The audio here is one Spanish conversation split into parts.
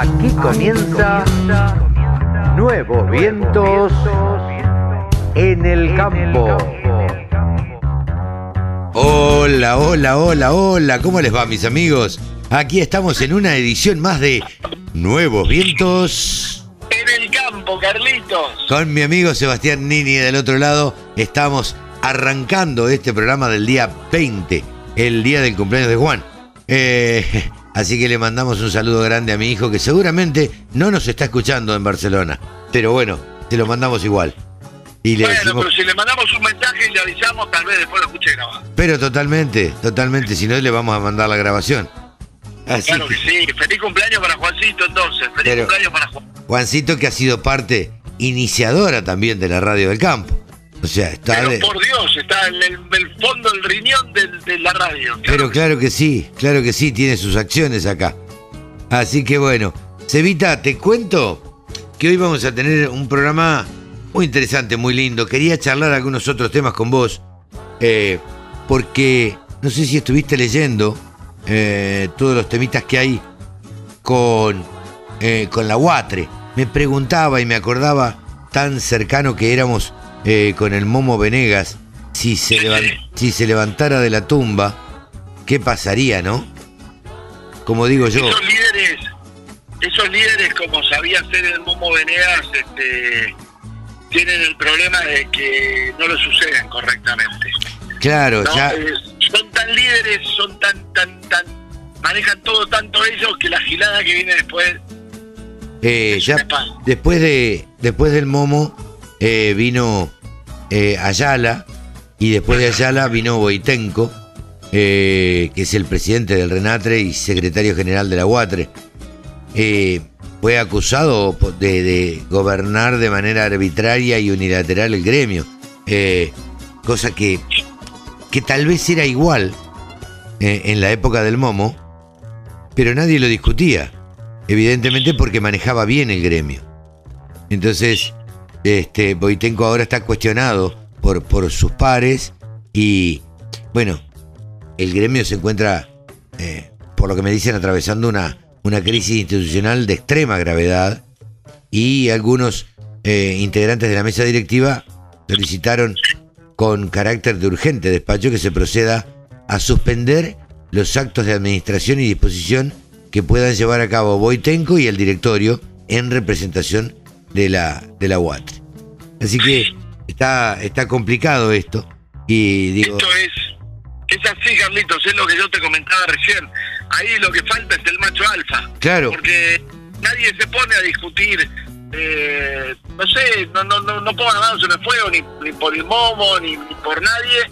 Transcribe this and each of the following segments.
Aquí comienza Nuevos Vientos en el Campo. Hola, hola, hola, hola, ¿cómo les va mis amigos? Aquí estamos en una edición más de Nuevos Vientos. En el campo, Carlitos. Con mi amigo Sebastián Nini del otro lado, estamos arrancando este programa del día 20, el día del cumpleaños de Juan. Eh, así que le mandamos un saludo grande a mi hijo que seguramente no nos está escuchando en Barcelona. Pero bueno, te lo mandamos igual. Y le bueno, decimos- pero si le mandamos un mensaje y le avisamos, tal vez después lo escuche grabado. pero totalmente, totalmente, si no le vamos a mandar la grabación. Así Claro que- que sí. Feliz cumpleaños para Juancito, entonces. Feliz cumpleaños para Juan. Juancito que ha sido parte iniciadora también de la radio del campo. O sea, está Pero de- por Dios, está en el, el fondo del riñón de, la radio. Pero claro que sí, claro que sí, tiene sus acciones acá. Así que bueno, Cevita, te cuento que hoy vamos a tener un programa muy interesante, muy lindo. Quería charlar algunos otros temas con vos, eh, porque no sé si estuviste leyendo eh, todos los temitas que hay con, eh, con la UATRE. Me preguntaba y me acordaba tan cercano que éramos eh, con el Momo Venegas, si se, si se levantara de la tumba, ¿qué pasaría, no? Como digo yo, Esos líderes, esos líderes como sabía ser el Momo Venegas, este, tienen el problema de que no lo suceden correctamente. claro, ¿no? ya, Eh, son tan líderes, son tan, tan, tan, manejan todo tanto ellos que la gilada que viene después eh, ya después de después del Momo eh, vino eh, Ayala y después de Ayala vino Boitenco, eh, que es el presidente del Renatre y secretario general de la UATRE. Fue acusado de, de gobernar de manera arbitraria y unilateral el gremio, cosa que, que tal vez era igual en la época del Momo, pero nadie lo discutía, evidentemente porque manejaba bien el gremio. Entonces, este, Boitenko ahora está cuestionado por, sus pares y, bueno, el gremio se encuentra, eh, por lo que me dicen, atravesando una, una crisis institucional de extrema gravedad y algunos eh, integrantes de la mesa directiva solicitaron con carácter de urgente despacho que se proceda a suspender los actos de administración y disposición que puedan llevar a cabo Boitenko y el directorio en representación de la, de la UAT. Así que está, está complicado esto. Y digo, Esto es, es así, Carlitos, es lo que yo te comentaba recién. Ahí lo que falta es el macho alfa. claro, Porque nadie se pone a discutir, eh, no sé, no, no, no, no pongan las manos en el fuego ni, ni por el momo, ni, ni por nadie,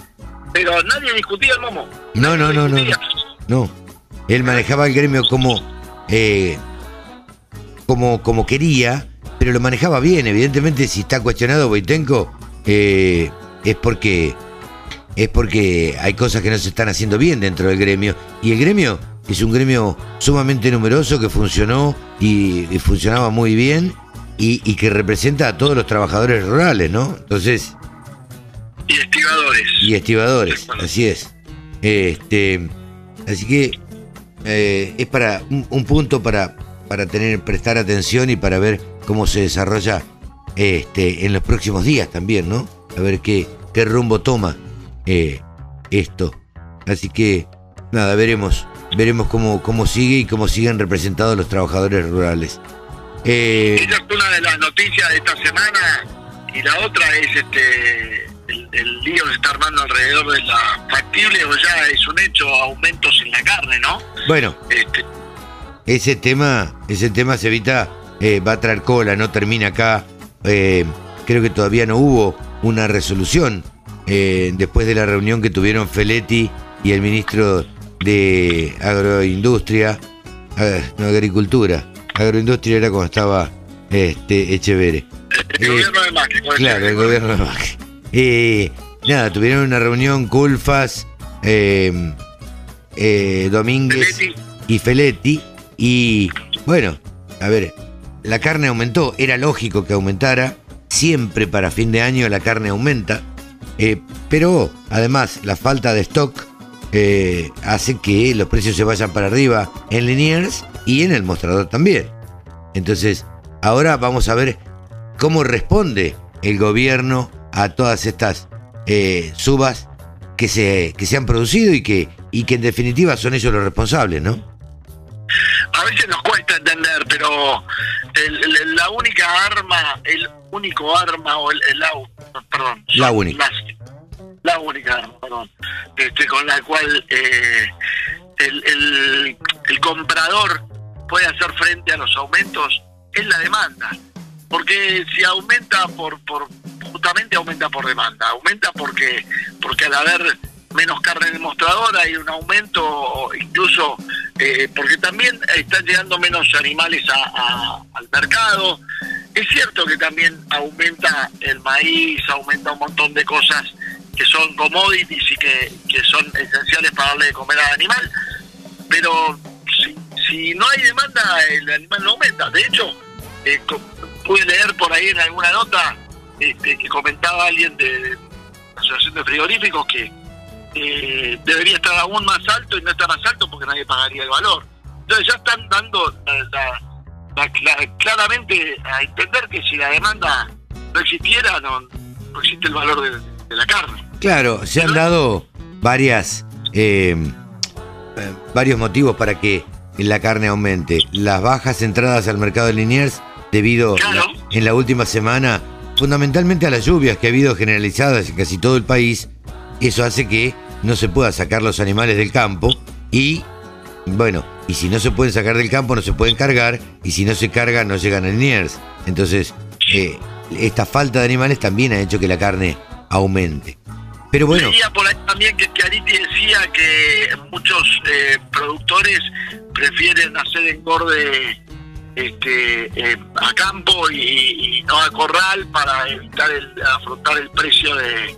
pero nadie discutía el momo. No, no, no, no, no. Él manejaba el gremio como, eh, como, como quería, pero lo manejaba bien. Evidentemente, si está cuestionado Boitenko, eh, es porque es porque hay cosas que no se están haciendo bien dentro del gremio. Y el gremio es un gremio sumamente numeroso que funcionó y, y funcionaba muy bien y, y que representa a todos los trabajadores rurales, ¿no? Entonces, Y estibadores. y estibadores, así es. Este, así que eh, es para un, un punto para, para tener, prestar atención y para ver cómo se desarrolla este, en los próximos días también, ¿no? A ver qué, qué rumbo toma eh, esto. Así que nada, veremos, veremos cómo, cómo sigue y cómo siguen representados los trabajadores rurales. Eh, Esa es una de las noticias de esta semana y la otra es este el, el lío que se está armando alrededor de la factible o ya es un hecho aumentos en la carne, ¿no? bueno, Este, ese tema, ese tema se evita, eh, va a traer cola, no termina acá. Eh, creo que todavía no hubo una resolución eh, después de la reunión que tuvieron Feletti y el ministro de Agroindustria, no Agricultura. Agroindustria era cuando estaba este, Echevere. el gobierno de Macri. Claro, el gobierno de Macri. Nada, tuvieron una reunión Culfas, Domínguez Feletti. y Feletti. Y bueno, a ver, la carne aumentó, era lógico que aumentara. Siempre para fin de año la carne aumenta. eh, pero además la falta de stock eh, hace que los precios se vayan para arriba en Liniers y en el mostrador también. Entonces, ahora vamos a ver cómo responde el gobierno a todas estas eh, subas que se, que se han producido y que, y que en definitiva son ellos los responsables, ¿no? A veces nos cuesta entender, pero el- el- la única arma, el único arma, o el, au- perdón, La única. las- la única arma, perdón, este, con la cual eh, el, el, comprador puede hacer frente a los aumentos es la demanda. Porque si aumenta por, por justamente aumenta por demanda, aumenta porque porque al haber menos carne en el mostrador hay un aumento, incluso eh, porque también están llegando menos animales a- al mercado. Es cierto que también aumenta el maíz, aumenta un montón de cosas que son commodities y que, que son esenciales para darle de comer al animal, pero si, no hay demanda, el animal no aumenta. De hecho, eh, pude leer por ahí en alguna nota este, que comentaba alguien de la Asociación de Frigoríficos que eh, debería estar aún más alto y no está más alto porque nadie pagaría el valor. Entonces ya están dando la- la- la- la- claramente a entender que si la demanda no existiera, no, no existe el valor de, de la carne. Claro, se han dado varias eh, eh, varios motivos para que la carne aumente. Las bajas entradas al mercado de Liniers debido Claro. en la última semana fundamentalmente a las lluvias que ha habido generalizadas en casi todo el país. Eso hace que no se pueda sacar los animales del campo y bueno, y si no se pueden sacar del campo no se pueden cargar y si no se cargan no llegan a Liniers. Entonces, eh, esta falta de animales también ha hecho que la carne aumente. Pero bueno, Leía por ahí también que Chiariti decía que muchos eh, productores prefieren hacer engorde este, eh, a campo y, y no a corral para evitar el, afrontar el precio de,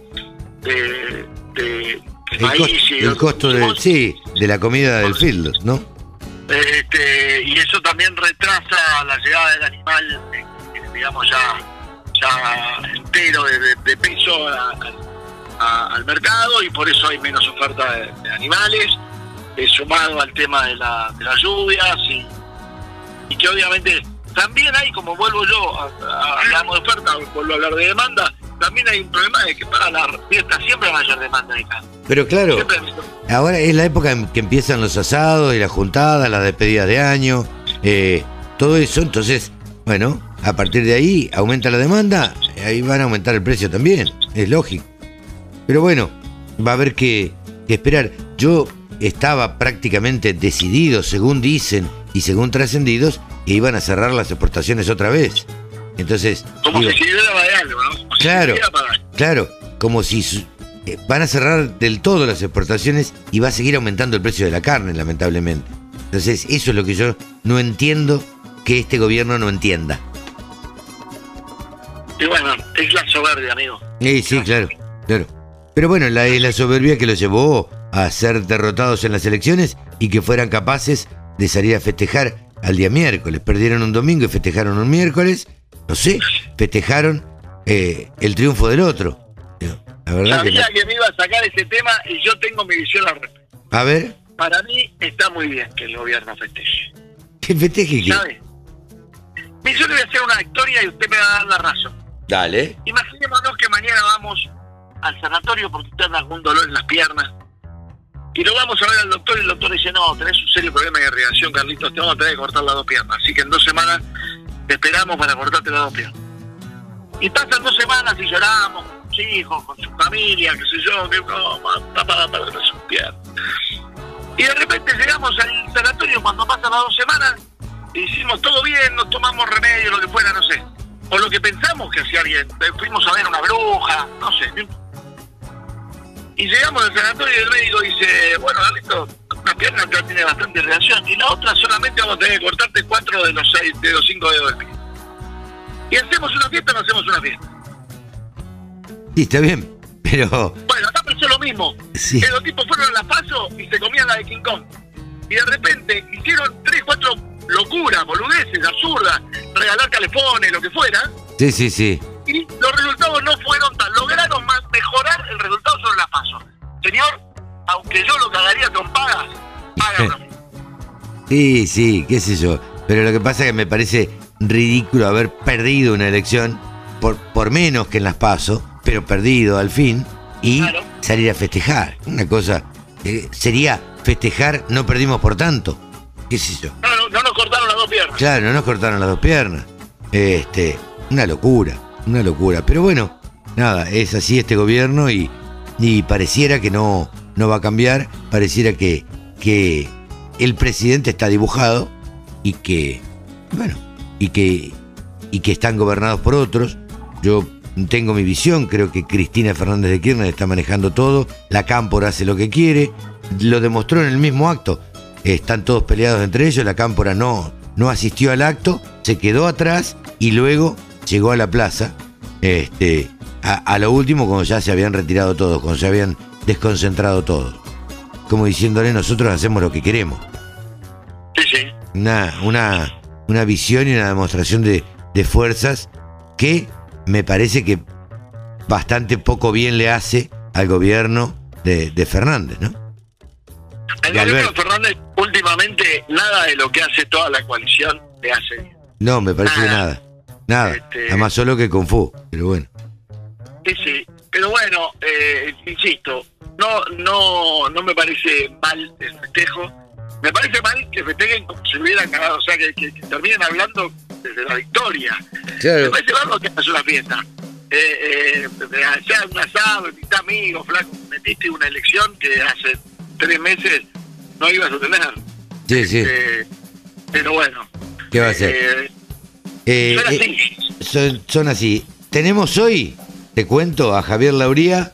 de, de- de el, costo de, insumos. sí, de la comida del field, ¿no? Este, y eso también retrasa la llegada del animal, eh, digamos, ya, ya entero de, de- de peso a- a- al mercado y por eso hay menos oferta de, de animales, eh, sumado al tema de, la- de las lluvias y, y que obviamente también hay, como vuelvo yo, a- a- hablamos de oferta, vuelvo a hablar de demanda, también hay un problema de que para la fiesta siempre hay mayor demanda de carne. Pero claro, Siempre ahora es la época en que empiezan los asados y las juntadas, las despedidas de año, eh, todo eso. Entonces, bueno, a partir de ahí aumenta la demanda, ahí van a aumentar el precio también, es lógico. Pero bueno, va a haber que, que esperar. Yo estaba prácticamente decidido, según dicen y según trascendidos, que iban a cerrar las exportaciones otra vez. Entonces, como digo, si para algo, ¿no? Como Claro. Claro, como si su- eh, van a cerrar del todo las exportaciones y va a seguir aumentando el precio de la carne, lamentablemente. Entonces, eso es lo que yo no entiendo que este gobierno no entienda. Y bueno, es la soberbia, amigo. Sí, sí, claro, claro. Pero bueno, la, es la soberbia que los llevó a ser derrotados en las elecciones y que fueran capaces de salir a festejar al día miércoles. Perdieron un domingo y festejaron un miércoles. No sé, festejaron eh, el triunfo del otro. La verdad que no. Sabía que me iba a sacar ese tema y yo tengo mi visión al respecto. A ver, Para mí está muy bien que el gobierno festeje. ¿qué festeje qué? ¿Sabe? Yo le voy a hacer una historia y usted me va a dar la razón. Dale. Imaginémonos que mañana vamos al sanatorio porque usted anda con un dolor en las piernas. Y lo vamos a ver al doctor y el doctor dice, no, tenés un serio problema de irrigación, Carlitos, te vamos a tener que cortar las dos piernas. Así que en dos semanas te esperamos para cortarte las dos piernas. Y pasan dos semanas y lloramos con sus hijos, con su familia, qué sé yo, que no, está para sus piernas. Y de repente llegamos al sanatorio cuando pasan las dos semanas y hicimos todo bien, nos tomamos remedio, lo que fuera, no sé. O lo que pensamos que hacía alguien. Eh, Fuimos a ver una bruja, no sé. Y llegamos al sanatorio y el médico dice, bueno, Carlito, una pierna ya tiene bastante reacción y la otra solamente vamos a tener que cortarte cuatro de los seis, de los cinco dedos del pie. ¿Y hacemos una fiesta o no hacemos una fiesta? Sí, está bien. Pero, Bueno, acá pasó lo mismo. Sí. Que los tipos fueron a la paso y se comían la de King Kong. Y de repente hicieron tres, cuatro locuras, boludeces, absurdas, regalar calefones, lo que fuera, sí, sí, sí. Y los resultados no fueron tan. Lograron más mejorar el resultado sobre la paso. Señor, aunque yo lo cagaría con pagas. Sí, sí, qué sé yo. Pero lo que pasa es que me parece ridículo haber perdido una elección por, por menos que en las PASO, pero perdido al fin, y Claro. salir a festejar. Una cosa, eh, sería festejar, no perdimos por tanto. ¿Qué sé yo? No, no, no nos cortaron las dos piernas. Claro, no nos cortaron las dos piernas. Este, una locura, una locura. Pero bueno, nada, es así este gobierno y, y pareciera que no, no va a cambiar, pareciera que, que el presidente está dibujado y que, bueno, y que, y que están gobernados por otros. Yo tengo mi visión, creo que Cristina Fernández de Kirchner está manejando todo, la Cámpora hace lo que quiere, lo demostró en el mismo acto. Están todos peleados entre ellos, la Cámpora no, no asistió al acto, se quedó atrás y luego llegó a la plaza. Este, a, a lo último, cuando ya se habían retirado todos, cuando se habían desconcentrado todos. Como diciéndole, nosotros hacemos lo que queremos. Sí, sí. Una, una, una visión y una demostración de, de fuerzas que me parece que bastante poco bien le hace al gobierno de, de Fernández, ¿no? El De gobierno. Fernández, últimamente, nada de lo que hace toda la coalición le hace bien. No, me parece que Nada. Nada. Este- Nada más solo que con Fu, pero bueno. Sí, sí. Pero bueno, eh, insisto, no, no, no me parece mal el festejo. Me parece mal que festejen como si hubieran ganado, o sea, que, que- que terminen hablando desde la victoria. Me Claro. parece mal que hagas una fiesta. Eh, eh, sea un asado, invita amigos, flaco, metiste una elección que hace tres meses no ibas a tener. Sí, sí. Eh, pero bueno. ¿Qué va a ser? Eh, Eh, son así. son, son así. Tenemos hoy, te cuento, a Javier Lauría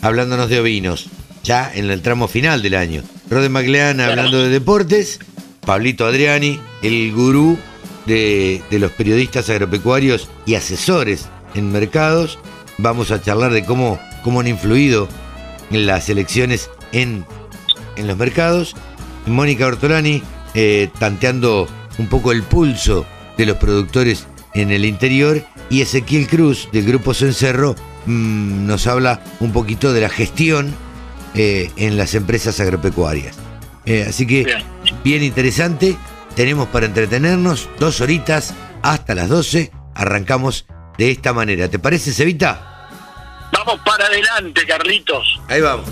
hablándonos de ovinos, ya en el tramo final del año. Rode McLean hablando de deportes, Pablito Adriani, el gurú de, de los periodistas agropecuarios y asesores en mercados. Vamos a charlar de cómo, cómo han influido las elecciones en, en los mercados. Mónica Ortolani eh, tanteando un poco el pulso de los productores en el interior y Ezequiel Cruz del Grupo Cencerro mm, nos habla un poquito de la gestión eh, en las empresas agropecuarias. Eh, así que Bien. bien interesante, tenemos para entretenernos dos horitas hasta las 12, arrancamos de esta manera. ¿Te parece, Cevita? Vamos para adelante, Carlitos. Ahí vamos.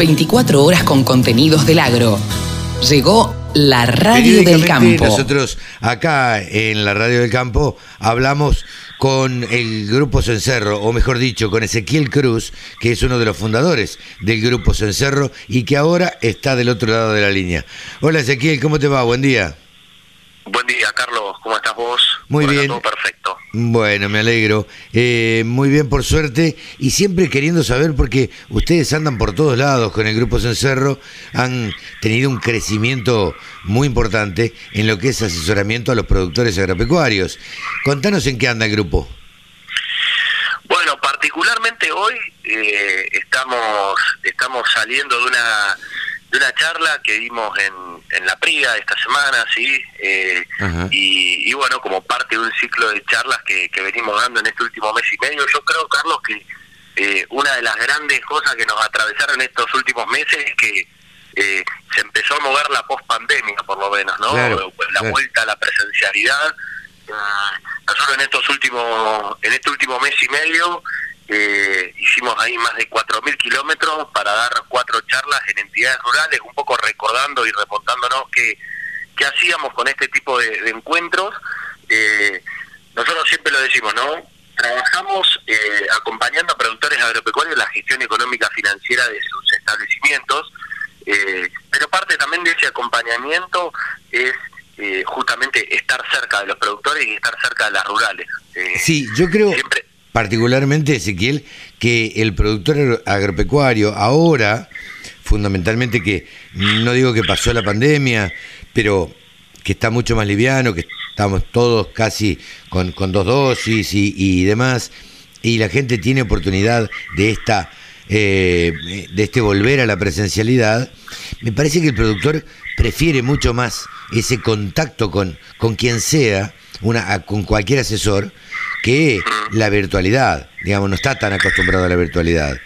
24 horas con contenidos del agro. Llegó la radio del campo. Nosotros acá en la radio del campo hablamos con el Grupo Cencerro, o mejor dicho, con Ezequiel Cruz, que es uno de los fundadores del Grupo Cencerro y que ahora está del otro lado de la línea. Hola Ezequiel, ¿cómo te va? Buen día. Buen día, Carlos. ¿Cómo estás vos? Muy bien. Todo perfecto. Bueno, me alegro. Eh, muy bien, por suerte. Y siempre queriendo saber, porque ustedes andan por todos lados con el Grupo Cencerro, han tenido un crecimiento muy importante en lo que es asesoramiento a los productores agropecuarios. Contanos en qué anda el grupo. Bueno, particularmente hoy eh, estamos estamos saliendo de una de una charla que dimos en, en la Priga esta semana, sí, Eh, y, y bueno, como parte de un ciclo de charlas que, que venimos dando en este último mes y medio, yo creo, Carlos, que eh, una de las grandes cosas que nos atravesaron estos últimos meses es que eh, se empezó a mover la post-pandemia, por lo menos, ¿no? Claro, la claro. vuelta a la presencialidad. Eh, nosotros en estos últimos en este último mes y medio eh, hicimos ahí más de 4.000 kilómetros para dar cuatro charlas en entidades rurales, un poco recordando y remontándonos qué, qué hacíamos con este tipo de, de encuentros. Eh, nosotros siempre lo decimos, ¿no? Trabajamos eh, acompañando a productores agropecuarios en la gestión económica financiera de sus establecimientos, eh, pero parte también de ese acompañamiento es eh, justamente estar cerca de los productores y estar cerca de las rurales. Sí, yo creo Siempre, particularmente, Ezequiel, que el productor agro- agropecuario ahora, fundamentalmente que no digo que pasó la pandemia, pero que está mucho más liviano, que estamos todos casi con, con dos dosis y, y demás, y la gente tiene oportunidad de esta eh, de este volver a la presencialidad, me parece que el productor prefiere mucho más ese contacto con, con quien sea, una, con cualquier asesor, que la virtualidad. Digamos, no está tan acostumbrado a la virtualidad.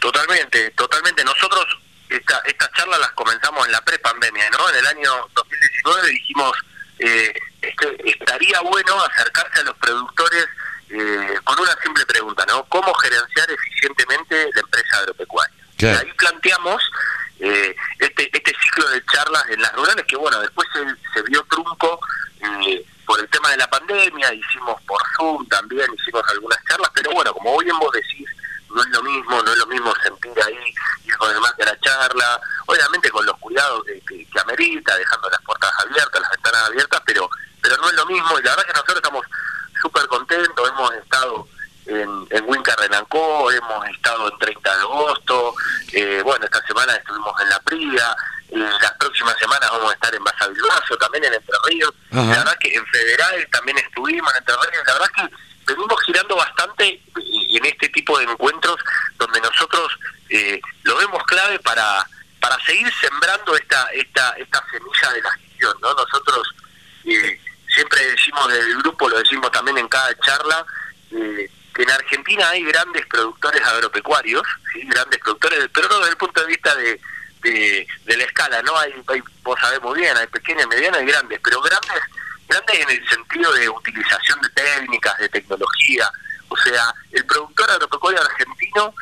Totalmente, totalmente. Nosotros esta, estas charlas las comenzamos en la prepandemia, ¿no? En el año 2019 dijimos, eh, este, estaría bueno acercarse a los productores eh, con una simple pregunta, ¿no? ¿Cómo gerenciar eficientemente la empresa agropecuaria? Y ahí planteamos eh, este, este ciclo de charlas en las rurales que, bueno, después se, se vio trunco eh, por el tema de la pandemia, hicimos por Zoom también, hicimos algunas charlas, pero bueno, como hoy en vos decís, no es lo mismo, no es lo mismo sentir ahí, ir con el mate a la charla, obviamente con los cuidados que, amerita, dejando las puertas abiertas, las ventanas abiertas, pero pero no es lo mismo, y la verdad que nosotros estamos súper contentos, hemos estado en, en Winca Renancó, hemos estado en 30 de agosto, eh, bueno, esta semana estuvimos en La eh, las próximas semanas vamos a estar en Basavilbaso, también en Entre Ríos, la verdad que en Federal también estuvimos en Entre Ríos, la verdad que venimos girando bastante en este tipo de encuentros donde nosotros eh, lo vemos clave para para seguir sembrando esta esta esta semilla de la gestión no nosotros eh, siempre decimos del grupo lo decimos también en cada charla eh, que en Argentina hay grandes productores agropecuarios ¿sí? grandes productores pero no desde el punto de vista de de, de la escala no hay, hay vos sabés muy bien hay pequeñas medianas y grandes pero grandes grandes en el sentido de utilización de técnicas, de tecnología. O sea, el productor agropecuario argentino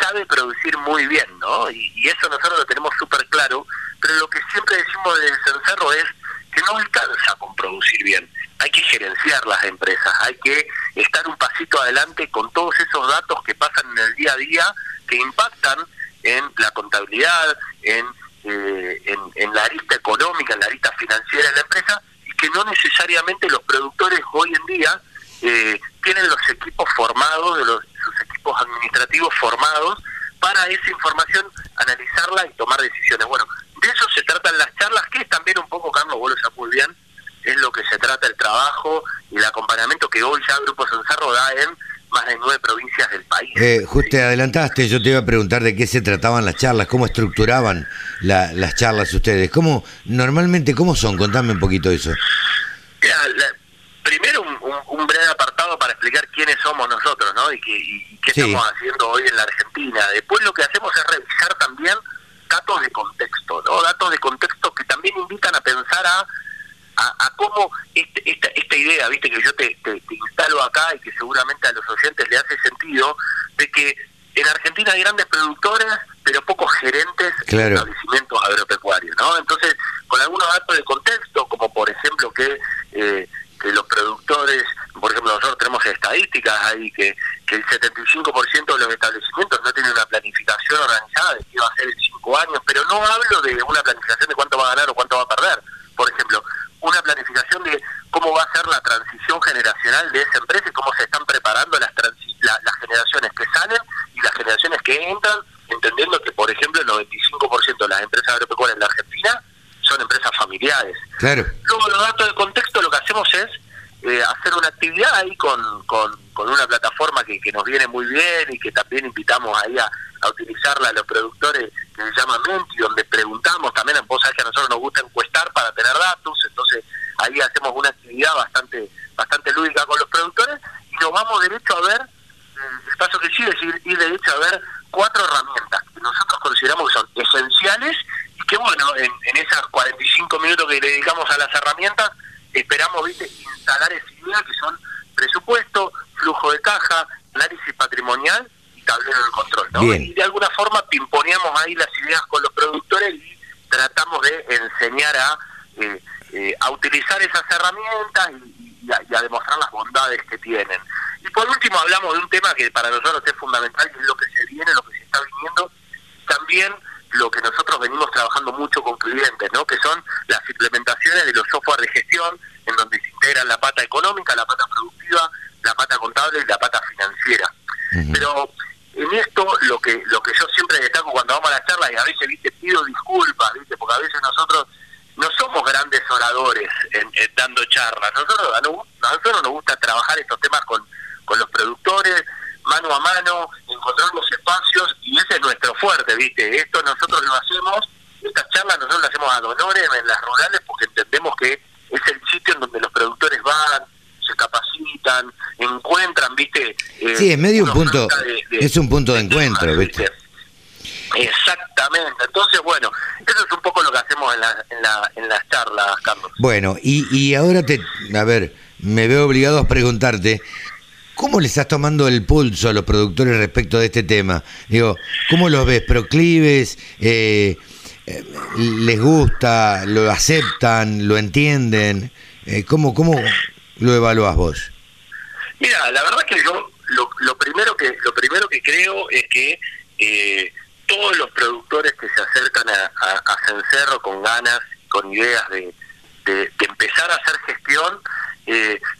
sabe producir muy bien, ¿no? Y, eso nosotros lo tenemos súper claro, pero lo que siempre decimos del cencerro es que no alcanza con producir bien. Hay que gerenciar las empresas, hay que estar un pasito adelante con todos esos datos que pasan en el día a día, que impactan en la contabilidad, en, eh, en, en la arista económica, en la arista financiera de la empresa, que no necesariamente los productores hoy en día eh, tienen los equipos formados, de los, sus equipos administrativos formados para esa información analizarla y tomar decisiones. Bueno, de eso se tratan las charlas, que es también un poco, Carlos, vos lo sabés muy bien, es lo que se trata el trabajo y el acompañamiento que hoy ya Grupo Cencerro da en más de nueve provincias del país. Eh, justo te adelantaste, yo te iba a preguntar de qué se trataban las charlas, cómo estructuraban las charlas ustedes, cómo normalmente cómo son, contame un poquito eso. primero un, breve apartado para explicar quiénes somos nosotros, ¿no? Y, qué estamos haciendo hoy en la Argentina. Después lo que hacemos es revisar también datos de contexto, ¿no? Datos de contexto que también invitan a pensar a a, cómo este, esta, esta idea, viste, que yo te, te, instalo acá y que seguramente a los oyentes le hace sentido, de que en Argentina hay grandes productores, pero pocos gerentes de establecimientos agropecuarios, ¿no? Entonces, con algunos datos de contexto, como por ejemplo que, eh, que los productores, por ejemplo, nosotros tenemos estadísticas ahí que, que el 75% de los establecimientos no tienen una planificación organizada de qué va a ser en cinco años, pero no hablo de una planificación de cuánto va a ganar o cuánto va a perder. Por ejemplo, una planificación de cómo va a ser la transición generacional de esa empresa y cómo se están preparando las, las generaciones que salen y las generaciones que entran, entendiendo que, por ejemplo, el 95% de las empresas agropecuarias en la Argentina son empresas familiares. Claro. Luego, los datos de contexto, lo que hacemos es eh, hacer una actividad ahí con, con, una plataforma que, que, nos viene muy bien y que también invitamos ahí a, utilizarla a los productores que se llama Menti, donde preguntamos también, vos sabés que a nosotros nos gusta encuestar para tener datos, entonces ahí hacemos una actividad bastante bastante lúdica con los productores y nos vamos derecho a ver, el paso que sigue es ir, ir derecho a ver cuatro herramientas que nosotros consideramos que son esenciales y que bueno, en, en esas 45 minutos que dedicamos a las herramientas, esperamos ¿viste? instalar esa idea que son presupuesto, flujo de caja, análisis patrimonial tablero de control, ¿no? Y de alguna forma pimponeamos ahí las ideas con los productores y tratamos de enseñar a, eh, eh, a utilizar esas herramientas y, a, demostrar las bondades que tienen. Y por último hablamos de un tema que para nosotros es fundamental y es lo que se viene, lo que se está viniendo, también lo que nosotros venimos trabajando mucho con clientes, ¿no? que son las implementaciones de los software de gestión, en donde se integran la pata económica, la pata productiva, la pata contable y la pata financiera. Pero en esto lo que lo que yo siempre destaco cuando vamos a las charlas y a veces viste pido disculpas viste porque a veces nosotros no somos grandes oradores en, dando charlas nosotros a nosotros nos gusta trabajar estos temas con con los productores mano a mano, encontrar los espacios, y ese es nuestro fuerte, ¿viste? Esto nosotros lo hacemos, estas charlas nosotros las hacemos a donores en las rurales porque entendemos que es el sitio en donde los productores van, se capacitan, encuentran, ¿viste? Eh, sí, es medio un punto, es un punto de, encuentro, ¿viste? Exactamente. Entonces, bueno, eso es un poco lo que hacemos en, la, en, la, en las charlas, Carlos. Bueno, y, y ahora te, a ver, me veo obligado a preguntarte, ¿cómo le estás tomando el pulso a los productores respecto de este tema? Digo, ¿cómo los ves? ¿Proclives? Eh, eh, ¿Les gusta? ¿Lo aceptan? ¿Lo entienden? Eh, ¿cómo, ¿Cómo lo evalúas vos? Mira, la verdad es que yo lo, primero que lo primero que creo es que eh, todos los productores que se acercan a, Cencerro con ganas, con ideas de, de, empezar a hacer gestión,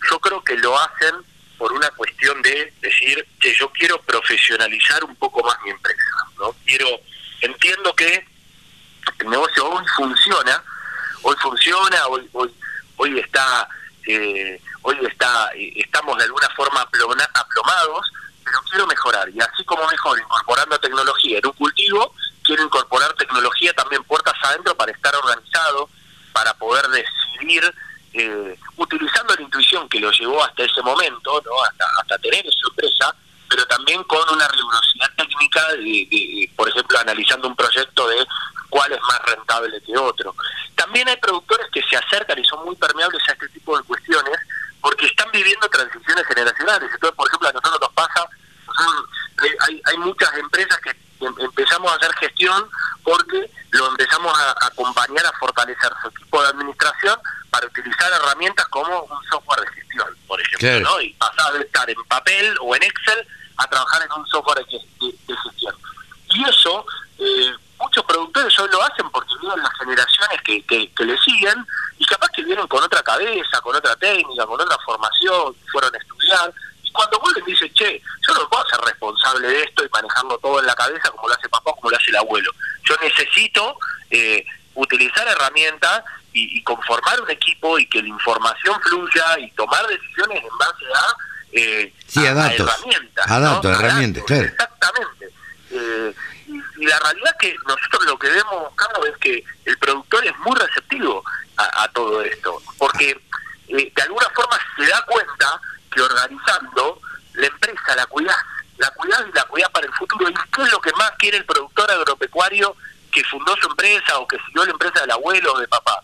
yo creo que lo hacen por una cuestión de decir que yo quiero profesionalizar un poco más mi empresa, ¿no? Quiero, entiendo que el negocio hoy funciona, hoy funciona, hoy hoy hoy está eh, hoy está eh, estamos de alguna forma aplomados, pero quiero mejorar. Y así como mejor incorporando tecnología en un cultivo, quiero incorporar tecnología también puertas adentro para estar organizado, para poder decidir, eh, utilizando la intuición que lo llevó hasta ese momento, ¿no? hasta, hasta tener esa empresa, pero también con una rigurosidad técnica, de, por ejemplo, analizando un proyecto de cuál es más rentable que otro. También hay productores que se acercan y son muy permeables a este tipo de cuestiones porque están viviendo transiciones generacionales. Entonces, por ejemplo, a nosotros nos pasa, hay, hay muchas empresas que em, empezamos a hacer gestión porque lo empezamos a, acompañar a fortalecer su equipo de administración para utilizar herramientas como un software de gestión, por ejemplo, ¿no? Y pasar de estar en papel o en Excel a trabajar en un software de, gestión. Y eso, eh, muchos productores hoy lo hacen porque vienen las generaciones que, que le siguen y capaz que vienen con otra cabeza, con otra técnica, con otra formación, fueron a estudiar, y cuando vuelven dicen, che, yo no puedo ser responsable de esto y manejarlo todo en la cabeza como lo hace papá, como lo hace el abuelo. Yo necesito eh, utilizar herramientas y, conformar un equipo y que la información fluya y tomar decisiones en base a, eh, sí, a, herramientas. A datos, herramientas, claro. Exactamente. Eh, y, la realidad es que nosotros lo que vemos, Carlos, es que el productor es muy receptivo a, todo esto, porque eh, de alguna forma se da cuenta que organizando la empresa la cuidás, la cuidás y la cuidás para el futuro. ¿Y qué es lo que más quiere el productor agropecuario que fundó su empresa o que siguió la empresa del abuelo o de papá?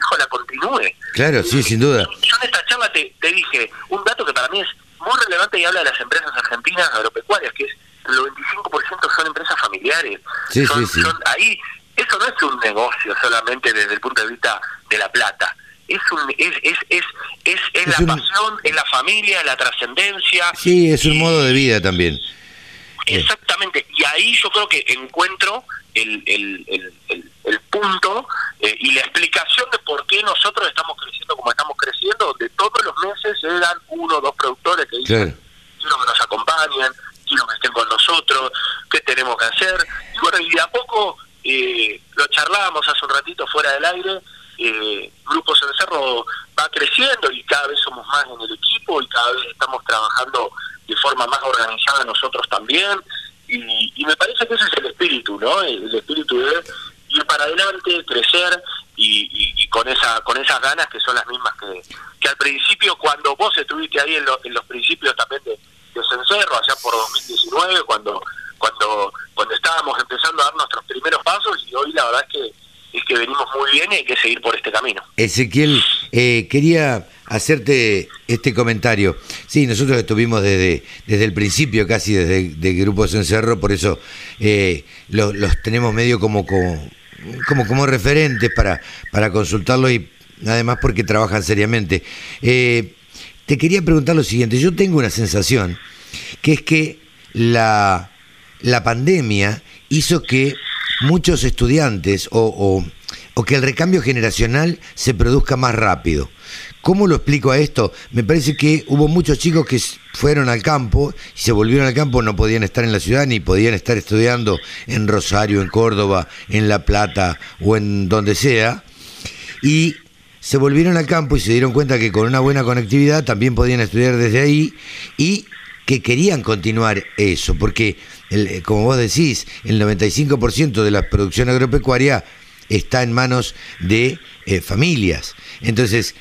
Hijo la continúe. Claro, sí, sin duda. Yo en esta charla te, te dije un dato que para mí es muy relevante y habla de las empresas argentinas agropecuarias, que es el 95% son empresas familiares. Sí, sí, sí. ahí eso no es un negocio solamente desde el punto de vista de la plata. Es, un, es, es, es, es, es, la pasión, es la familia, es la trascendencia. Sí, es un modo de vida también. Exactamente, y ahí yo creo que encuentro el, el, el, el, punto eh, y la explicación de por qué nosotros estamos creciendo como estamos creciendo, donde todos los meses se dan uno o dos dicen, quiero que nos acompañen, quiero que estén con nosotros, qué tenemos que hacer. Y bueno, y de a poco eh, lo charlábamos hace un ratito fuera del aire, eh, Grupos en Cerro va creciendo y cada vez somos más en el equipo y cada vez estamos trabajando de forma más organizada nosotros también. Y, me parece que ese es el espíritu, ¿no? El, espíritu de ir para adelante, crecer y, con esa con esas ganas que son las mismas que, que al principio, cuando vos estuviste ahí en, en los principios también de, de Cencerro, allá por 2019, cuando cuando cuando estábamos empezando a dar nuestros primeros pasos y hoy la verdad es que es que venimos muy bien y hay que seguir por este camino. Ezequiel, eh, quería hacerte este comentario. Sí, nosotros estuvimos desde, desde el principio, casi desde el Grupo Cencerro, por eso eh, los, tenemos medio como, como, como, como referentes para, para consultarlos y además porque trabajan seriamente. Eh, te quería preguntar lo siguiente, yo tengo una sensación, que es que la, la pandemia hizo que muchos estudiantes o, o, que el recambio generacional se produzca más rápido. ¿Cómo lo explico a esto? Me parece que hubo muchos chicos que fueron al campo y se volvieron al campo, no podían estar en la ciudad ni podían estar estudiando en Rosario, en Córdoba, en La Plata o en donde sea. Y se volvieron al campo y se dieron cuenta que con una buena conectividad también podían estudiar desde ahí y que querían continuar eso, porque, como vos decís, el 95% de la producción agropecuaria está en manos de eh, familias. Entonces,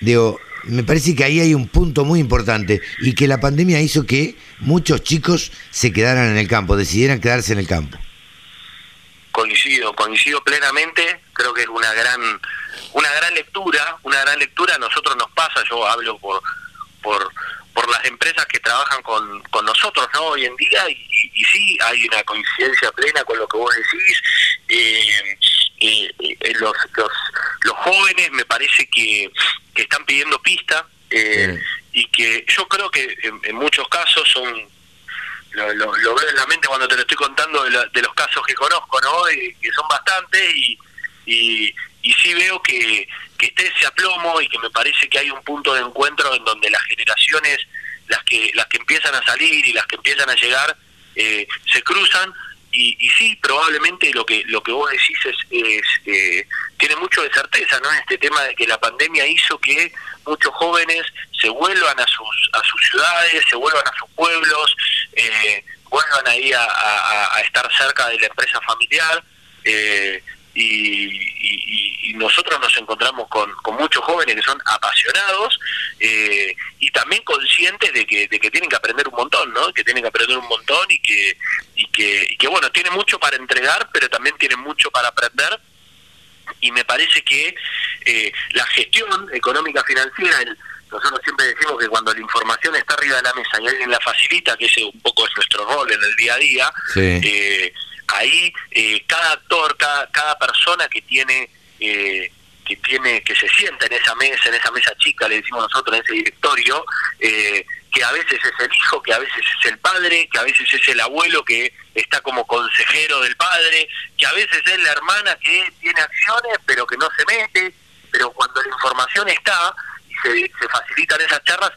digo, me parece que ahí hay un punto muy importante y que la pandemia hizo que muchos chicos se quedaran en el campo, decidieran quedarse en el campo. Coincido, coincido plenamente, creo que es una gran una gran lectura, una gran lectura a nosotros nos pasa, yo hablo por por por las empresas que trabajan con, con nosotros ¿no? hoy en día y, sí hay una coincidencia plena con lo que vos decís eh, eh, eh, los, los, los jóvenes me parece que, que están pidiendo pista eh, y que yo creo que en, muchos casos son lo, lo, veo en la mente cuando te lo estoy contando de, de los casos que conozco no que son bastantes y, y, y sí veo que, que esté ese aplomo y que me parece que hay un punto de encuentro en donde las generaciones las que las que empiezan a salir y las que empiezan a llegar eh, se cruzan y, sí, probablemente lo que lo que vos decís es, eh, tiene mucho de certeza, ¿no? Este tema de que la pandemia hizo que muchos jóvenes se vuelvan a sus a sus ciudades, se vuelvan a sus pueblos, eh, vuelvan ahí a, a, estar cerca de la empresa familiar. Eh, y, nosotros nos encontramos con, muchos jóvenes que son apasionados eh, y también conscientes de que, de que tienen que aprender un montón, ¿no? Que tienen que aprender un montón y que, y que, que bueno, tienen mucho para entregar, pero también tienen mucho para aprender. Y me parece que eh, la gestión económica financiera, nosotros siempre decimos que cuando la información está arriba de la mesa y alguien la facilita, que ese un poco es nuestro rol en el día a día, eh, ahí eh, cada actor, cada, cada persona que tiene eh, que tiene que se sienta en esa mesa, en esa mesa chica, le decimos nosotros en ese directorio, eh, que a veces es el hijo, que a veces es el padre, que a veces es el abuelo que está como consejero del padre, que a veces es la hermana que tiene acciones pero que no se mete, pero cuando la información está y se, se facilitan esas charlas,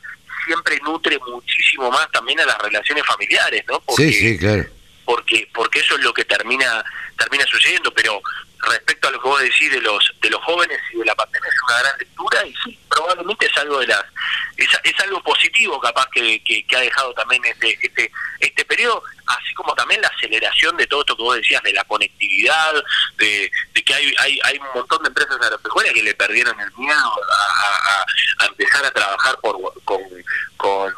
siempre nutre muchísimo más también a las relaciones familiares, ¿no? sí, sí, claro porque porque eso es lo que termina termina sucediendo pero respecto a lo que vos decís de los de los jóvenes y de la pandemia es una gran lectura y sí probablemente es algo de las es, es algo positivo capaz que, que, ha dejado también este este este periodo así como también la aceleración de todo esto que vos decías de la conectividad de, de que hay, hay hay un montón de empresas agropecuarias que le perdieron el miedo a, a, empezar a trabajar por con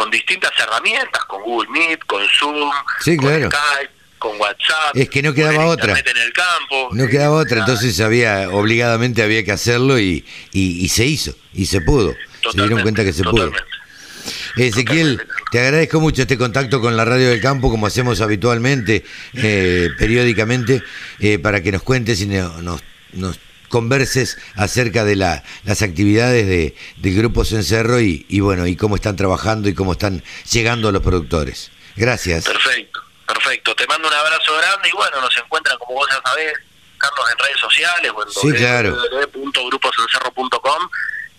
con distintas herramientas, con Google Meet, con Zoom, con Skype, con WhatsApp. Es que no quedaba otra. En el campo. No quedaba otra, entonces había obligadamente había que hacerlo y, y, se hizo, y se pudo. se dieron cuenta que se pudo. Ezequiel, te agradezco mucho este contacto con la Radio del Campo, como hacemos habitualmente, eh, periódicamente, eh, para que nos cuentes y nos, nos converses acerca de la, las actividades de, de Grupos en Cerro y, y, bueno, y cómo están trabajando y cómo están llegando los productores. Gracias. Perfecto, perfecto. Te mando un abrazo grande y bueno, nos encuentran como vos ya sabés, Carlos, en redes sociales o en sí, claro. www.gruposencerro.com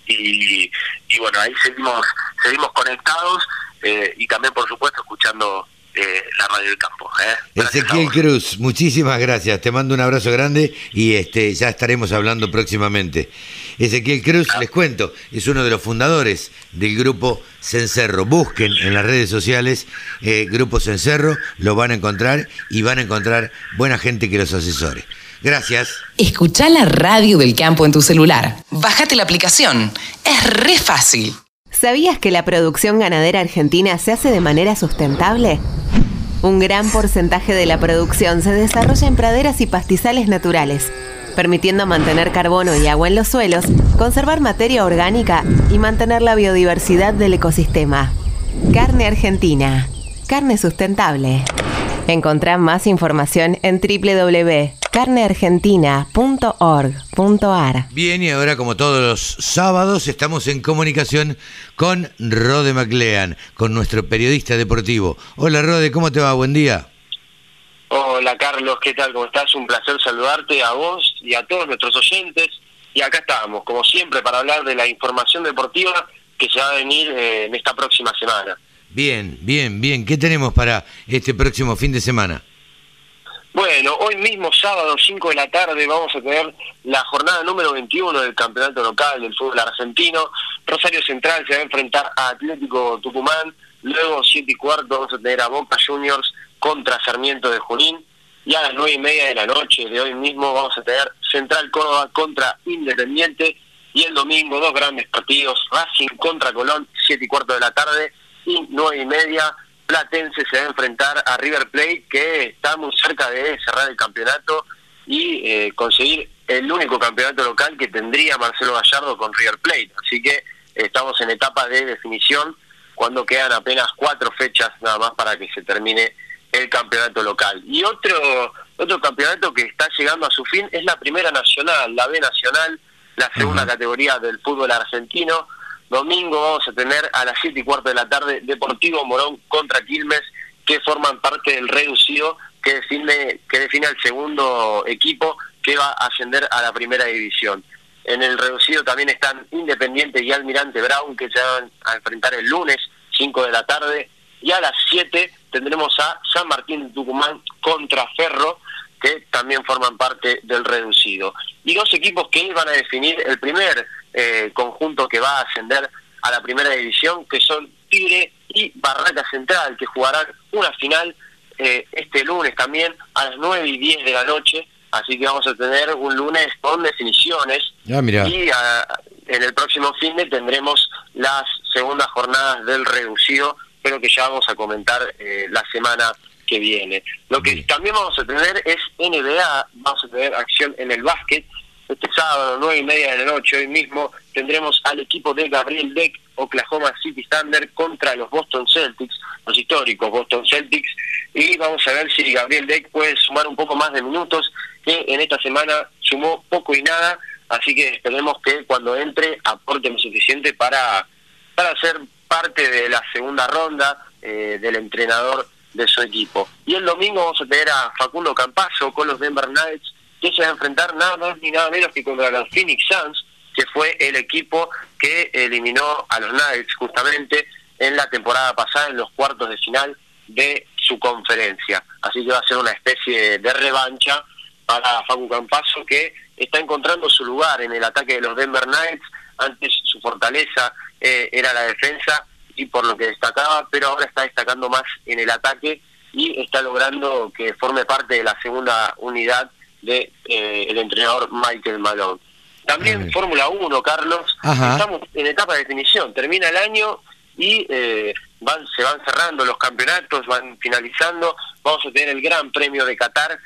y, y bueno, ahí seguimos, seguimos conectados eh, y también por supuesto escuchando eh, la radio del campo. ¿eh? Ezequiel Cruz, muchísimas gracias. Te mando un abrazo grande y este ya estaremos hablando próximamente. Ezequiel Cruz, les cuento, es uno de los fundadores del grupo Cencerro. Busquen en las redes sociales eh, Grupo Cencerro, lo van a encontrar y van a encontrar buena gente que los asesore. Gracias. Escucha la radio del campo en tu celular. Bájate la aplicación. Es re fácil. ¿Sabías que la producción ganadera argentina se hace de manera sustentable? Un gran porcentaje de la producción se desarrolla en praderas y pastizales naturales, permitiendo mantener carbono y agua en los suelos, conservar materia orgánica y mantener la biodiversidad del ecosistema. Carne argentina. Carne sustentable. Encontrá más información en www.carneargentina.org.ar. Bien, y ahora como todos los sábados estamos en comunicación con Rode MacLean, con nuestro periodista deportivo. Hola Rode, ¿cómo te va? Buen día. Hola Carlos, ¿qué tal? ¿Cómo estás? Un placer saludarte a vos y a todos nuestros oyentes. Y acá estamos, como siempre, para hablar de la información deportiva que se va a venir eh, en esta próxima semana. Bien, bien, bien. ¿Qué tenemos para este próximo fin de semana? Bueno, hoy mismo, sábado, 5 de la tarde, vamos a tener la jornada número 21 del campeonato local del fútbol argentino. Rosario Central se va a enfrentar a Atlético Tucumán Luego, 7 y cuarto, vamos a tener a Boca Juniors contra Sarmiento de Junín. Y a las nueve y media de la noche de hoy mismo vamos a tener Central Córdoba contra Independiente. Y el domingo, dos grandes partidos: Racing contra Colón, 7 y cuarto de la tarde. Y nueve y media, Platense se va a enfrentar a River Plate, que está muy cerca de cerrar el campeonato y eh, conseguir el único campeonato local que tendría Marcelo Gallardo con River Plate. Así que estamos en etapa de definición cuando quedan apenas cuatro fechas nada más para que se termine el campeonato local. Y otro otro campeonato que está llegando a su fin es la Primera Nacional, la B Nacional, la segunda categoría del fútbol argentino. Domingo vamos a tener a las siete y cuarto de la tarde Deportivo Morón contra Quilmes, que forman parte del reducido que define, que define al segundo equipo que va a ascender a la primera división. En el reducido también están Independiente y Almirante Brown, que se van a enfrentar el lunes, 5 de la tarde, y a las 7 tendremos a San Martín de Tucumán contra Ferro, que también forman parte del reducido. Y dos equipos que van a definir el primer eh, conjunto que va a ascender a la primera división, que son Tigre y Barraca Central, que jugarán una final eh, este lunes también a las 9 y 10 de la noche, así que vamos a tener un lunes con definiciones Ah, y ah, en el próximo fin de tendremos las segundas jornadas del reducido, pero que ya vamos a comentar eh, la semana que viene. Lo que Bien. también vamos a tener es NBA, vamos a tener acción en el básquet. Este sábado, nueve y media de la noche, hoy mismo, tendremos al equipo de Gabriel Deck, Oklahoma City Thunder, contra los Boston Celtics, los históricos Boston Celtics, y vamos a ver si Gabriel Deck puede sumar un poco más de minutos, que en esta semana sumó poco y nada, así que esperemos que cuando entre aporte lo suficiente para, para ser parte de la segunda ronda eh, del entrenador de su equipo. Y el domingo vamos a tener a Facundo Campazo con los Denver Nuggets, que se va a enfrentar nada más ni nada menos que contra los Phoenix Suns, que fue el equipo que eliminó a los Nuggets justamente en la temporada pasada en los cuartos de final de su conferencia. Así que va a ser una especie de revancha para Facu Campazo que está encontrando su lugar en el ataque de los Denver Nuggets. Antes su fortaleza eh, era la defensa y por lo que destacaba, pero ahora está destacando más en el ataque y está logrando que forme parte de la segunda unidad de eh, el entrenador Michael Malone. También. Fórmula 1, Carlos, Ajá. estamos en etapa de definición, termina el año y eh, van, se van cerrando los campeonatos, van finalizando, vamos a tener el Gran Premio de Qatar,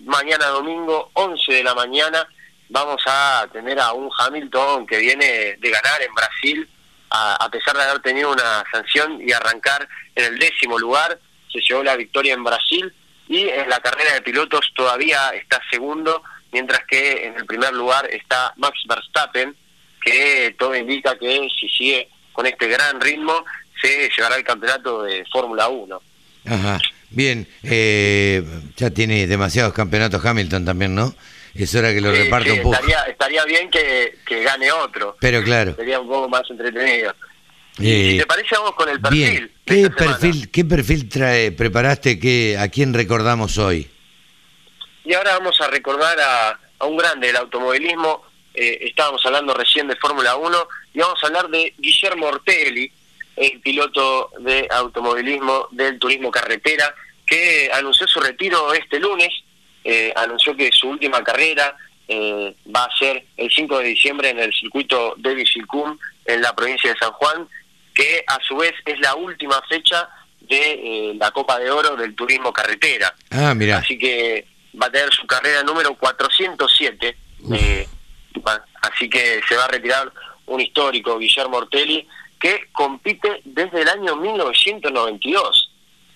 mañana domingo, 11 de la mañana, vamos a tener a un Hamilton que viene de ganar en Brasil, a, a pesar de haber tenido una sanción y arrancar en el décimo lugar, se llevó la victoria en Brasil y en la carrera de pilotos todavía está segundo, mientras que en el primer lugar está Max Verstappen, que todo indica que si sigue con este gran ritmo se llevará el campeonato de Fórmula 1. Ajá. Bien, eh, ya tiene demasiados campeonatos Hamilton también, ¿no? Es hora que lo Sí, reparta sí, un poco. Estaría, estaría bien que, que gane otro, Pero claro. sería un poco más entretenido. Eh, si te parece, vamos con el perfil. bien, ¿qué perfil, qué perfil trae, preparaste? ¿Qué, ¿A quién recordamos hoy? Y ahora vamos a recordar a, a un grande del automovilismo. eh, estábamos hablando recién de Fórmula 1 y vamos a hablar de Guillermo Ortelli, el piloto de automovilismo del turismo carretera, que anunció su retiro este lunes. eh, anunció que su última carrera eh, va a ser el 5 de diciembre en el circuito de Villicum, en la provincia de San Juan, que a su vez es la última fecha de eh, la Copa de Oro del turismo carretera. Ah, mira. Así que va a tener su carrera número 407. eh, va- así que se va a retirar un histórico, Guillermo Ortelli, que compite desde el año 1992.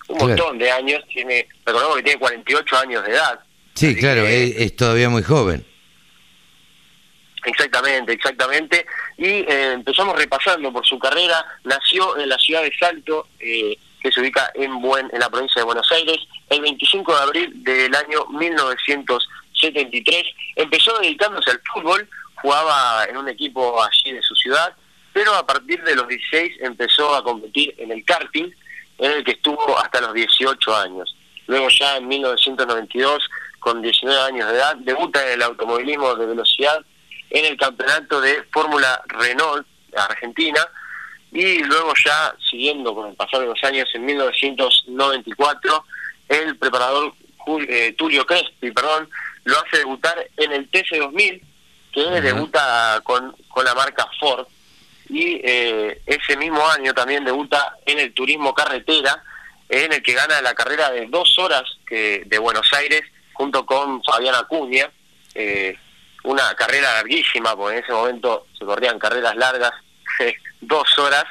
Un Claro. montón de años. tiene Recordemos que tiene 48 años de edad. Sí, Así claro, que- es, es todavía muy joven. Exactamente, exactamente. Y eh, empezamos repasando por su carrera. Nació en la ciudad de Salto, eh, que se ubica en, Buen, en la provincia de Buenos Aires, el 25 de abril del año 1973. Empezó dedicándose al fútbol, jugaba en un equipo allí de su ciudad, pero a partir de los 16 empezó a competir en el karting, en el que estuvo hasta los 18 años. Luego ya en 1992, con 19 años de edad, debuta en el automovilismo de velocidad en el campeonato de Fórmula Renault Argentina y luego ya siguiendo con el pasar de los años en 1994 el preparador eh, Tulio Crespi perdón lo hace debutar en el TC2000 que debuta con, con la marca Ford y eh, ese mismo año también debuta en el turismo carretera en el que gana la carrera de dos horas que, de Buenos Aires junto con Fabián Acuña eh, una carrera larguísima porque en ese momento se corrían carreras largas dos horas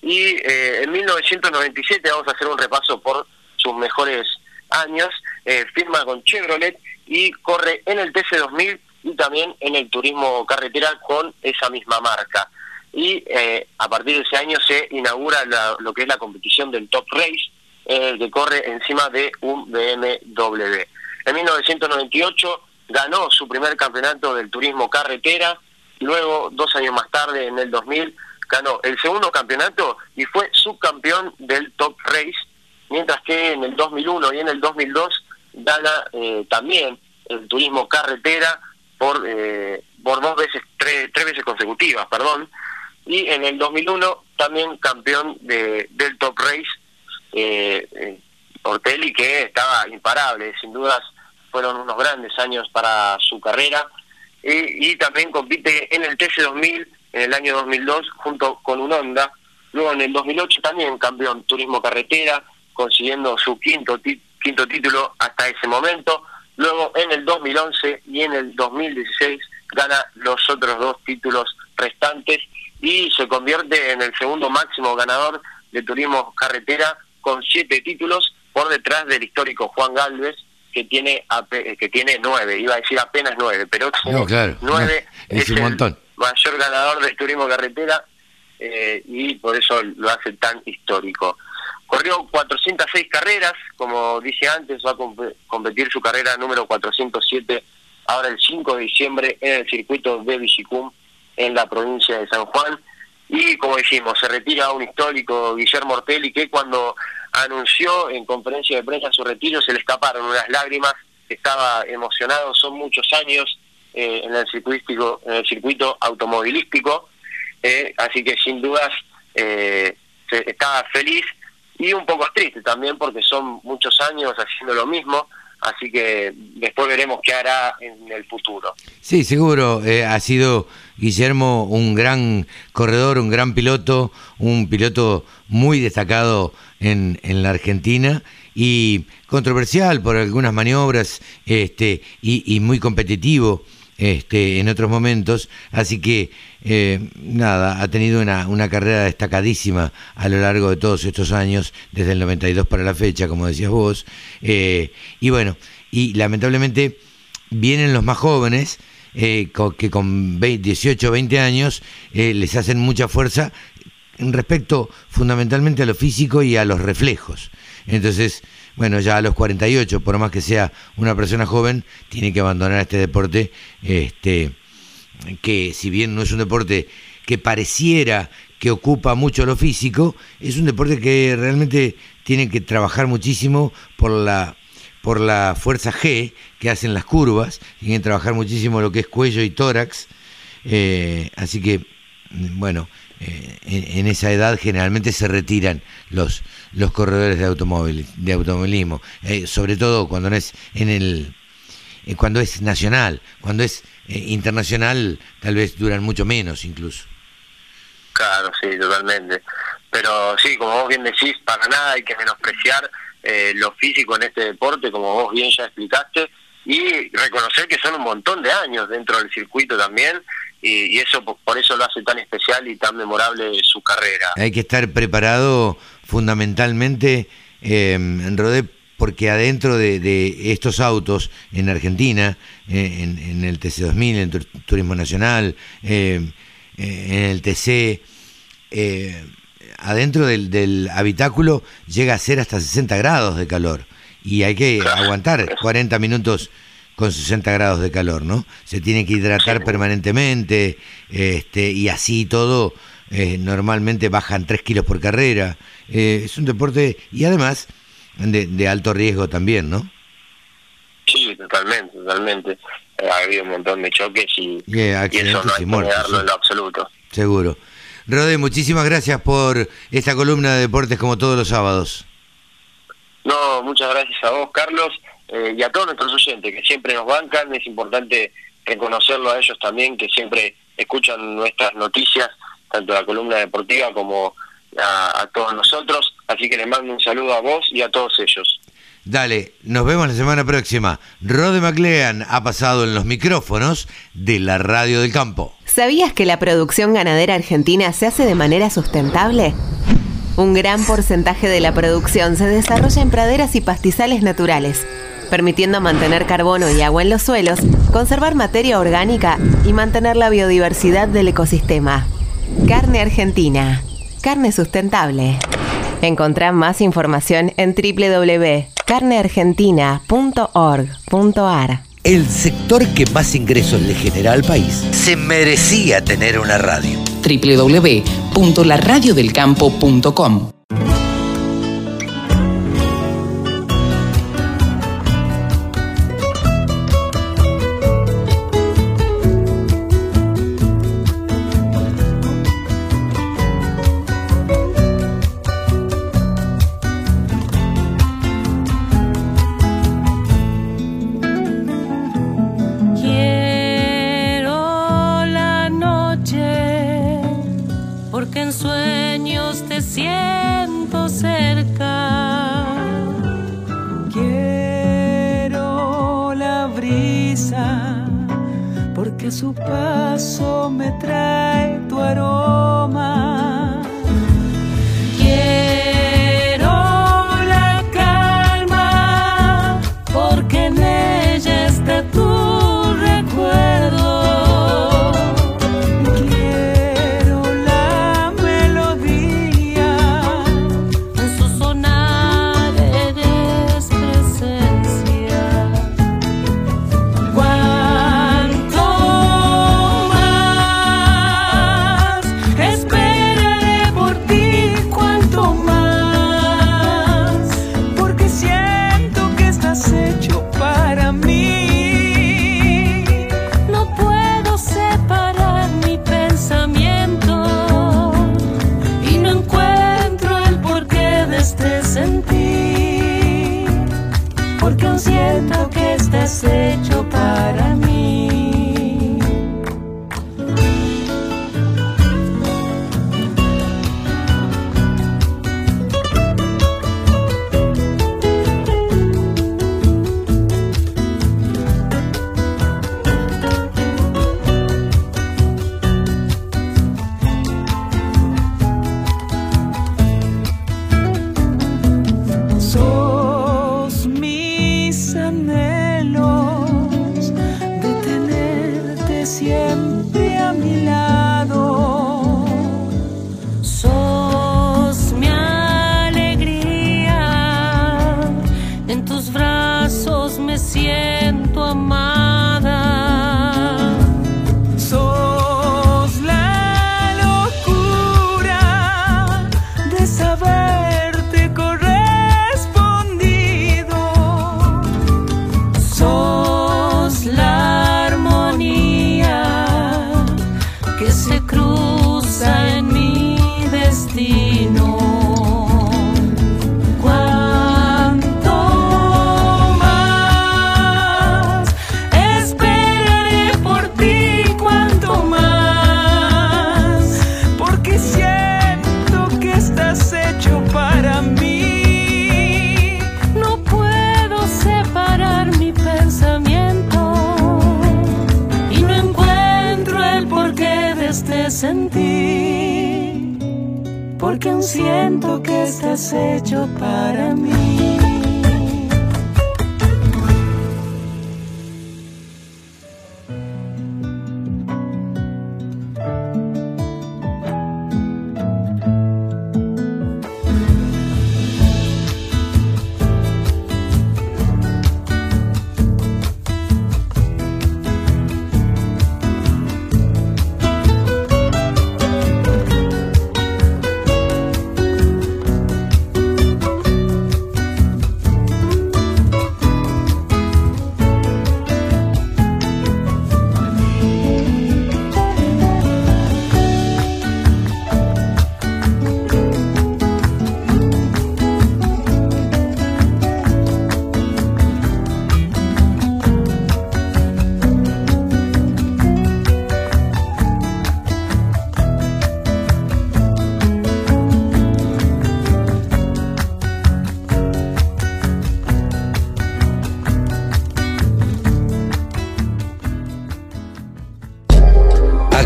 y eh, en 1997 vamos a hacer un repaso por sus mejores años eh, firma con Chevrolet y corre en el TC2000 y también en el turismo carretera con esa misma marca y eh, a partir de ese año se inaugura lo que es la competición del Top Race, el que corre encima de un BMW. En 1998 ganó su primer campeonato del turismo carretera, luego dos años más tarde, en el 2000, ganó el segundo campeonato y fue subcampeón del Top Race, mientras que en el 2001 y en el 2002 gana eh, también el turismo carretera por, eh, por dos veces, tres, tres veces consecutivas, perdón, y en el 2001 también campeón de, del Top Race, eh, eh, Ortelli, que estaba imparable, sin dudas fueron unos grandes años para su carrera, y, también compite en el TC2000 en el año 2002 junto con un Honda, luego en el 2008 también campeón turismo carretera, consiguiendo su quinto, quinto título hasta ese momento, luego en el 2011 y en el 2016 gana los otros dos títulos restantes y se convierte en el segundo máximo ganador de turismo carretera con siete títulos por detrás del histórico Juan Galvez que tiene que tiene nueve iba a decir apenas nueve pero nueve es, un montón. el mayor ganador del turismo carretera eh, y por eso lo hace tan histórico corrió 406 carreras como dije antes va a competir su carrera número 407 ahora el 5 de diciembre en el circuito de Vigicum en la provincia de San Juan. Y como decimos, se retira un histórico, Guillermo Ortelli, que cuando anunció en conferencia de prensa su retiro se le escaparon unas lágrimas, estaba emocionado, son muchos años eh, en, el circuito, en el circuito automovilístico, eh, así que sin dudas eh, estaba feliz y un poco triste también porque son muchos años haciendo lo mismo, así que después veremos qué hará en el futuro. Sí, seguro, ha sido Guillermo, un gran corredor, un gran piloto, un piloto muy destacado en, en la Argentina y controversial por algunas maniobras este, y, muy competitivo este, en otros momentos. Así que, eh, nada, ha tenido una, una, carrera destacadísima a lo largo de todos estos años, desde el 92 para la fecha, como decías vos. Eh, y bueno, y lamentablemente vienen los más jóvenes eh, que con 18 o 20 años eh, les hacen mucha fuerza respecto fundamentalmente a lo físico y a los reflejos. Entonces, bueno, ya a los 48, por más que sea una persona joven, tiene que abandonar este deporte, este, que si bien no es un deporte que pareciera que ocupa mucho lo físico, es un deporte que realmente tiene que trabajar muchísimo por la por la fuerza G que hacen las curvas, tienen que trabajar muchísimo lo que es cuello y tórax, eh, así que, mm, bueno, eh, en, esa edad generalmente se retiran los, los corredores de automóvil, de automovilismo, eh, sobre todo cuando no es en el cuando es nacional, cuando es internacional tal vez duran mucho menos incluso. Claro, sí, totalmente. Pero sí, como vos bien decís, para nada hay que menospreciar eh, lo físico en este deporte, como vos bien ya explicaste, y reconocer que son un montón de años dentro del circuito también, y, eso por eso lo hace tan especial y tan memorable su carrera. Hay que estar preparado fundamentalmente, eh, en Rodé, porque adentro de, estos autos en Argentina, eh, en, el TC2000, en el Turismo Nacional, eh, en el TC, adentro del, habitáculo llega a ser hasta 60 grados de calor y hay que aguantar 40 minutos con 60 grados de calor, ¿no? Se tiene que hidratar permanentemente este, y así todo, eh, normalmente bajan 3 kilos por carrera. Eh, es un deporte y además de, alto riesgo también, ¿no? Sí, totalmente, totalmente. ha habido un montón de choques y, eso no hay que en lo absoluto. Seguro. Rode, muchísimas gracias por esta columna de deportes como todos los sábados. No, muchas gracias a vos, Carlos, eh, y a todos nuestros oyentes que siempre nos bancan. Es importante reconocerlo a ellos también, que siempre escuchan nuestras noticias, tanto la columna deportiva como a, a todos nosotros. Así que les mando un saludo a vos y a todos ellos. Dale, nos vemos la semana próxima. Rode McLean ha pasado en los micrófonos de la Radio del Campo. ¿Sabías que la producción ganadera argentina se hace de manera sustentable? Un gran porcentaje de la producción se desarrolla en praderas y pastizales naturales, permitiendo mantener carbono y agua en los suelos, conservar materia orgánica y mantener la biodiversidad del ecosistema. Carne argentina. Carne sustentable. Encontrá más información en www.carneargentina.org.ar. El sector que más ingresos le genera al país se merecía tener una radio. www.laradiodelcampo.com Porque aún siento que estás hecho para mí.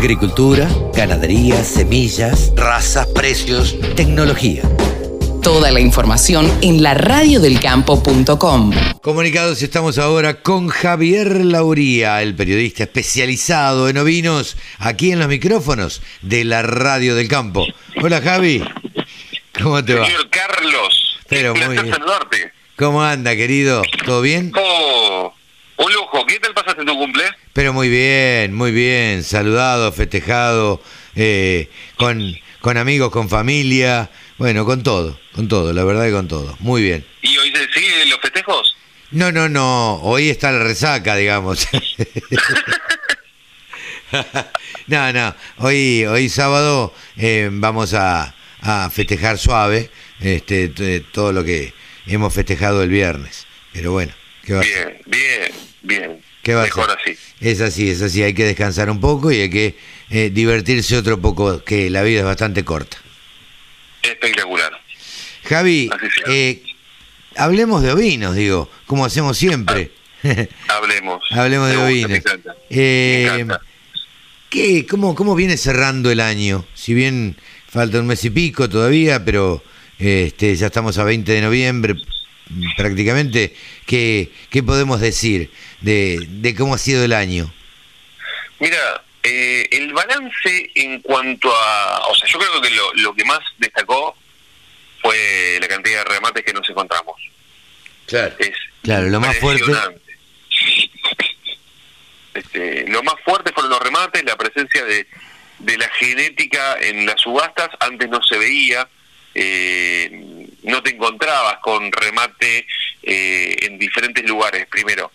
Agricultura, ganadería, semillas, razas, precios, tecnología. Toda la información en la radiodelcampo.com. Comunicados estamos ahora con Javier Lauría, el periodista especializado en ovinos, aquí en los micrófonos de la Radio del Campo. Hola Javi, ¿cómo te va? Señor Carlos, Pero muy bien. saludarte. ¿Cómo anda, querido? ¿Todo bien? Oh, un lujo. ¿Qué tal pasaste tu cumple? Pero muy bien, muy bien. Saludado, festejado, eh, con, con amigos, con familia. Bueno, con todo, con todo, la verdad que con todo. Muy bien. ¿Y hoy siguen los festejos? No, no, no. Hoy está la resaca, digamos. no, no. Hoy, hoy sábado eh, vamos a, a festejar suave este, todo lo que hemos festejado el viernes. Pero bueno, ¿qué va? Bien, bien, bien. ¿Qué va Mejor así. Es así, es así. Hay que descansar un poco y hay que eh, divertirse otro poco, que la vida es bastante corta. Espectacular. Javi, eh, hablemos de ovinos, digo, como hacemos siempre. Hablemos. Hablemos de ovinos. Me encanta. Eh, Me encanta. ¿qué, cómo, ¿Cómo viene cerrando el año? Si bien falta un mes y pico todavía, pero este, ya estamos a 20 de noviembre prácticamente. ¿Qué, qué podemos decir de, de cómo ha sido el año? Mira, eh, el balance en cuanto a... O sea, yo creo que lo, lo que más destacó fue la cantidad de remates que nos encontramos. Claro. Es Claro, lo más fuerte. impresionante. Este, lo más fuerte fueron los remates, la presencia de, de la genética en las subastas, antes no se veía, eh, no te encontrabas con remate eh, en diferentes lugares, primero.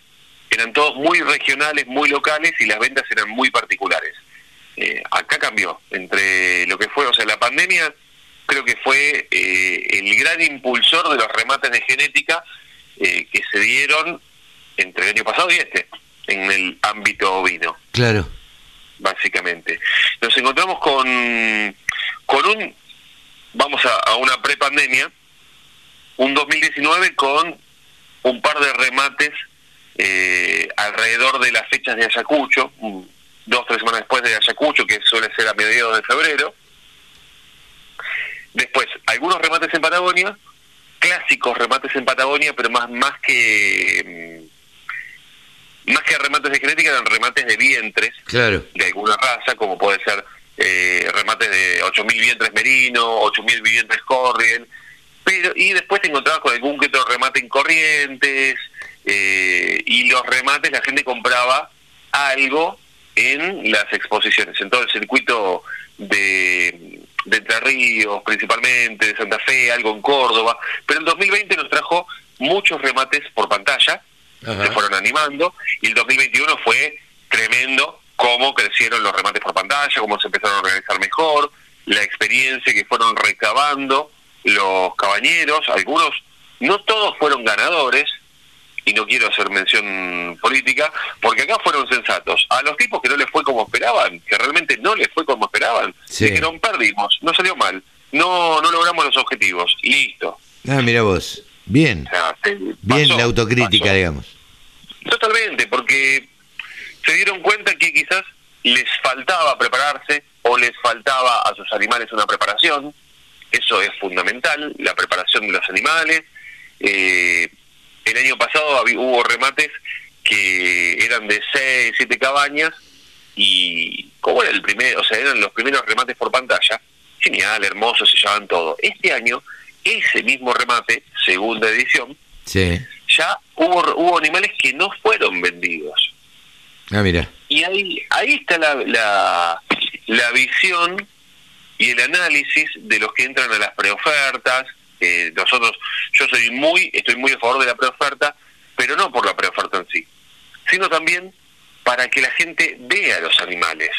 Eran todos muy regionales, muy locales y las ventas eran muy particulares. Eh, acá cambió, entre lo que fue, o sea, la pandemia creo que fue eh, el gran impulsor de los remates de genética eh, que se dieron entre el año pasado y este, en el ámbito ovino, Claro. básicamente. Nos encontramos con, con un, vamos a, a una prepandemia, un 2019 con un par de remates eh, alrededor de las fechas de Ayacucho, dos tres semanas después de Ayacucho, que suele ser a mediados de febrero. Después, algunos remates en Patagonia, clásicos remates en Patagonia, pero más más que mm, más que remates de genética eran remates de vientres Claro. de alguna raza, como puede ser eh, remates de 8.000 vientres merino, 8.000 vientres corriel, pero y después te encontrabas con algún que otro remate en corrientes, eh, y los remates la gente compraba algo en las exposiciones, en todo el circuito de, de Entre Ríos principalmente, de Santa Fe, algo en Córdoba, pero el 2020 nos trajo muchos remates por pantalla, Ajá. se fueron animando y el 2021 fue tremendo cómo crecieron los remates por pantalla, cómo se empezaron a organizar mejor, la experiencia que fueron recabando los cabañeros, algunos, no todos fueron ganadores, y no quiero hacer mención política, porque acá fueron sensatos. A los tipos que no les fue como esperaban, que realmente no les fue como esperaban, Sí. dijeron, perdimos, no salió mal, no, no logramos los objetivos, listo. Ah, mira vos. Bien. O sea, se- Bien pasó, la autocrítica, pasó. digamos. Totalmente, porque se dieron cuenta que quizás les faltaba prepararse o les faltaba a sus animales una preparación. Eso es fundamental, la preparación de los animales. Eh, el año pasado hubo remates que eran de 6, 7 cabañas y como era el primer, o sea, eran los primeros remates por pantalla, genial, hermoso, se llevaban todo. Este año, ese mismo remate, segunda edición, Sí. ya hubo, hubo animales que no fueron vendidos. Ah, mira. Y ahí, ahí está la, la, la visión y el análisis de los que entran a las preofertas. Eh, nosotros, yo soy muy, estoy muy a favor de la preoferta, pero no por la preoferta en sí, sino también para que la gente vea los animales,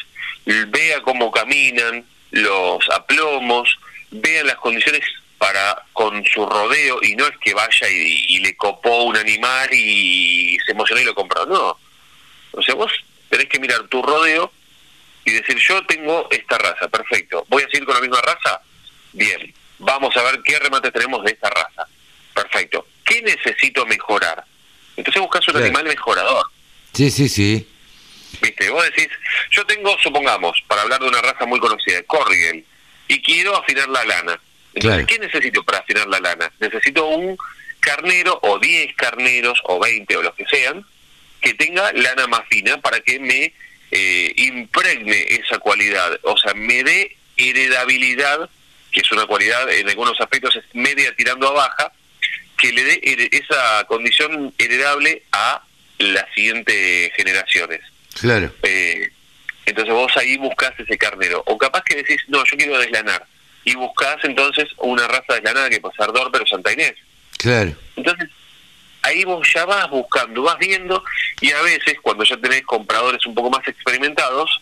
vea cómo caminan, los aplomos, vea las condiciones para con su rodeo y no es que vaya y le copó un animal y se emocionó y lo compró, no. O sea, vos tenés que mirar tu rodeo y decir, yo tengo esta raza, perfecto. ¿Voy a seguir con la misma raza? Bien. Vamos a ver qué remates tenemos de esta raza. Perfecto. ¿Qué necesito mejorar? Entonces buscas un animal mejorador. Sí, sí, sí. Viste, vos decís, yo tengo, supongamos, para hablar de una raza muy conocida, Corrigal, y quiero afinar la lana. Entonces, ¿qué necesito para afinar la lana? Necesito un carnero o 10 carneros o 20 o los que sean que tenga lana más fina para que me eh, impregne esa cualidad, o sea, me dé heredabilidad, que es una cualidad en algunos aspectos es media tirando a baja, que le dé esa condición heredable a las siguientes generaciones. Claro. Eh, entonces vos ahí buscas ese carnero. O capaz que decís, no, yo quiero deslanar. Y buscás entonces una raza deslanada que puede ser Dor, pero Santa Inés. Claro. Entonces, ahí vos ya vas buscando, vas viendo, y a veces cuando ya tenés compradores un poco más experimentados,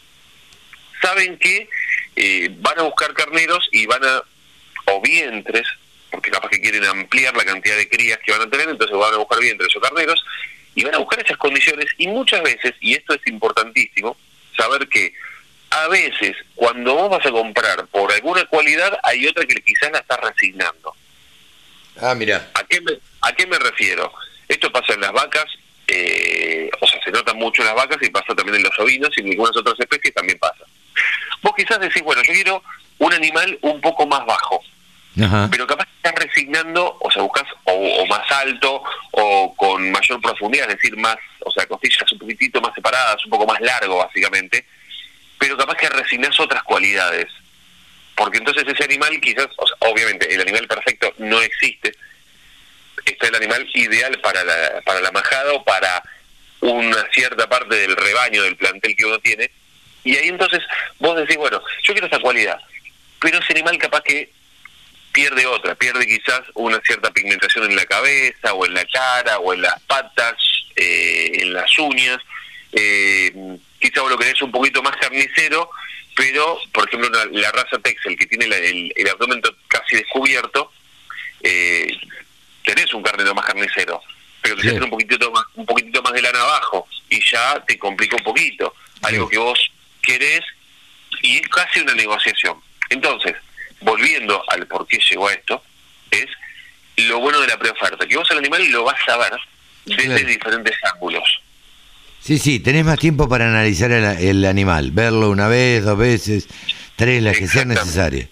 saben que eh, van a buscar carneros y van a, o vientres, porque capaz que quieren ampliar la cantidad de crías que van a tener, entonces van a buscar vientres o carneros, y van a buscar esas condiciones, y muchas veces, y esto es importantísimo, saber que a veces cuando vos vas a comprar por alguna cualidad, hay otra que quizás la estás resignando. Ah, mira. ¿A qué me, a qué me refiero? Esto pasa en las vacas, eh, o sea, se nota mucho en las vacas y pasa también en los ovinos y en algunas otras especies también pasa. Vos quizás decís, bueno, yo quiero un animal un poco más bajo, pero capaz estás resignando, o sea, buscas o, más alto o con mayor profundidad, es decir, más, o sea, costillas un poquitito más separadas, un poco más largo, básicamente, pero capaz que resignás otras cualidades. Porque entonces ese animal quizás, o sea, obviamente, el animal perfecto no existe, está el animal ideal para la, para la majada o para una cierta parte del rebaño, del plantel que uno tiene, y ahí entonces vos decís, bueno, yo quiero esa cualidad, pero ese animal capaz que pierde otra, pierde quizás una cierta pigmentación en la cabeza o en la cara o en las patas, eh, en las uñas. Eh, quizás vos lo querés un poquito más carnicero, pero por ejemplo la raza Texel que tiene el, abdomen casi descubierto, eh, tenés un carnero más carnicero, pero quizás tener un poquitito más, un poquitito más de lana abajo y ya te complica un poquito. Algo que vos querés y es casi una negociación. Entonces, volviendo al por qué llegó a esto, es lo bueno de la preoferta, que vos al animal lo vas a ver desde diferentes ángulos. Sí, sí, tenés más tiempo para analizar el, animal, verlo una vez, dos veces, tres, las que sean necesarias.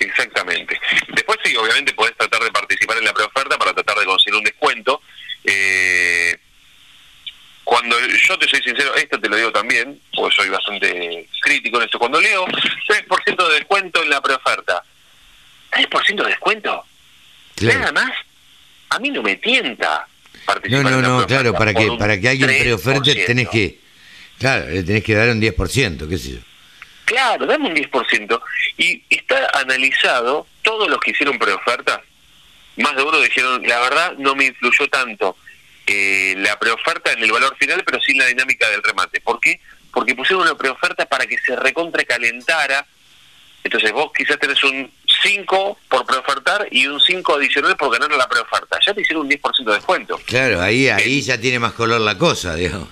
Exactamente. Después sí, obviamente podés tratar de participar en la preoferta para tratar de conseguir un descuento. Eh, cuando yo te soy sincero, esto te lo digo también, porque soy bastante crítico en esto, cuando leo 3% de descuento en la preoferta, ¿3% de descuento? Nada más, a mí no me tienta participar No, no, no, claro, para que, para que alguien preoferte tenés que, claro, le tenés que dar un 10%, qué sé yo. Claro, dame un 10%. Y está analizado, todos los que hicieron preoferta, más de uno dijeron, la verdad no me influyó tanto eh, la preoferta en el valor final, pero sin la dinámica del remate. ¿Por qué? Porque pusieron una preoferta para que se recontrecalentara. Entonces vos quizás tenés un 5 por preofertar y un 5 adicional por ganar la preoferta. Ya te hicieron un 10% de descuento. Claro, ahí, ahí ya tiene más color la cosa, digamos.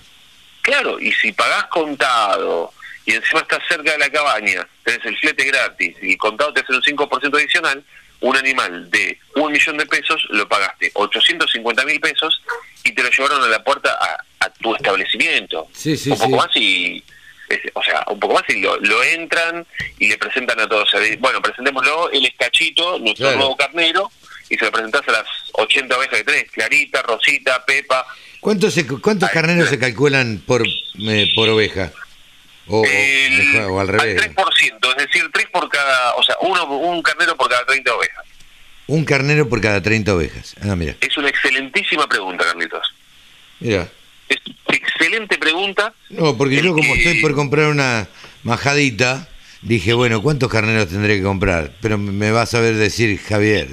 Claro, y si pagás contado y encima estás cerca de la cabaña, tenés el flete gratis y el contado te hace un 5% adicional, un animal de un millón de pesos lo pagaste 850 mil pesos y te lo llevaron a la puerta a, tu establecimiento. Sí, sí, un poco más y o sea, un poco más y lo, entran y le presentan a todos. bueno, presentémoslo, él es Cachito, nuestro nuevo carnero, y se lo presentás a las 80 ovejas que tenés, Clarita, Rosita, Pepa. ¿Cuántos, cuántos carneros se calculan por, eh, por oveja? O, al revés. Al 3%, es decir, 3 por cada, o sea, uno, un carnero por cada 30 ovejas. Un carnero por cada 30 ovejas. Ah, mira. Es una excelentísima pregunta, Carlitos. Mira. Es excelente pregunta. No, porque yo como estoy por comprar una majadita, dije, bueno, ¿cuántos carneros tendré que comprar? Pero me va a saber decir Javier.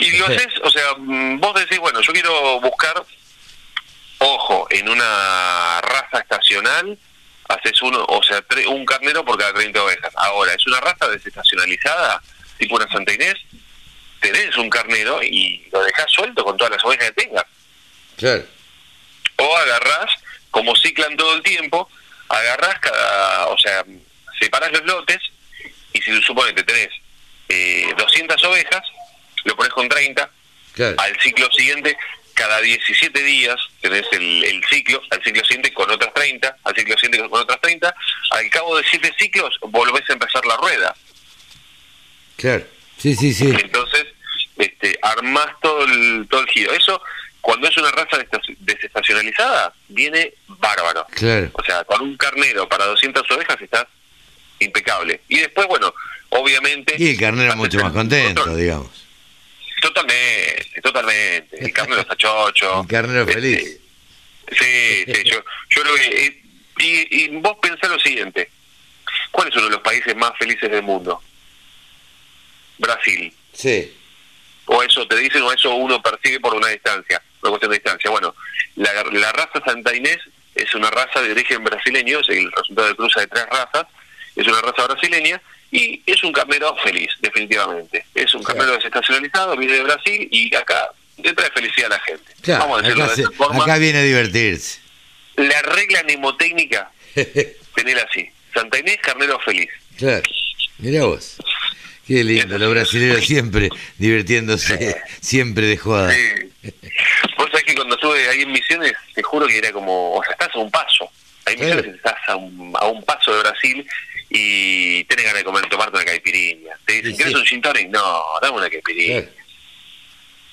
Y lo haces, o sea, mm, vos decís, bueno, yo quiero buscar, ojo, en una raza estacional, haces uno, o sea, un carnero por cada 30 ovejas. Ahora, es una raza desestacionalizada, tipo una Santa Inés, tenés un carnero y lo dejás suelto con todas las ovejas que tengas. Claro. O agarrás, como ciclan todo el tiempo, agarrás cada, o sea, separás los lotes y si suponete tenés eh, 200 ovejas, lo pones con 30, al ciclo siguiente cada 17 días tenés el, el ciclo, al ciclo siguiente con otras 30, al ciclo siguiente con otras 30, al cabo de 7 ciclos volvés a empezar la rueda. Claro. Sí, sí, sí. Entonces, este, armás todo el, todo el giro. Eso, cuando es una raza desesta- desestacionalizada, viene bárbaro. Claro. O sea, con un carnero para 200 ovejas estás impecable. Y después, bueno, obviamente... Y el carnero mucho más contento, digamos. Totalmente, totalmente. El carnero está chocho. El carnero Este, feliz. Sí, sí, yo, yo creo que... Y, y vos pensás lo siguiente. ¿Cuál es uno de los países más felices del mundo? Brasil. Sí. O eso te dicen o eso uno percibe por una distancia, una cuestión de distancia. Bueno, la, la raza Santa Inés es una raza de origen brasileño, es el resultado de cruza de tres razas, es una raza brasileña y es un carnero feliz, definitivamente. Es un carnero desestacionalizado, viene de Brasil y acá le trae felicidad a la gente. Claro, Vamos a decirlo acá, de se- esta forma. acá viene a divertirse. La regla mnemotécnica, tener así. Santa Inés, carnero feliz. Claro. Mirá vos. Qué lindo, los brasileños siempre divirtiéndose, siempre de joda. Sí. Vos sabés que cuando estuve ahí en Misiones, te juro que era como, o sea, estás a un paso. Hay Misiones que estás a un, a un paso de Brasil y tenés ganas de comer, tomarte una caipirinha. Te dicen, ¿querés sí. un gin tonic? No, dame una caipirinha.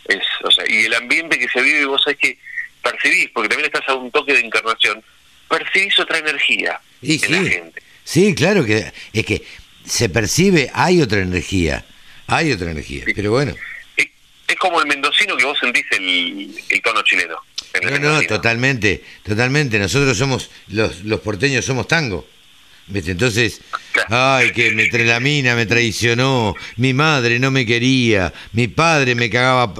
Es, o sea, y el ambiente que se vive, vos sabés que percibís, porque también estás a un toque de encarnación, percibís otra energía en la gente. sí, claro que es que se percibe, hay otra energía, hay otra energía, pero bueno, Es, es como el mendocino que vos sentís el, el tono chileno. el no, no, totalmente, totalmente, nosotros somos, los, los porteños somos tango. Entonces, ay, que me tra- la mina me traicionó, mi madre no me quería, mi padre me cagaba,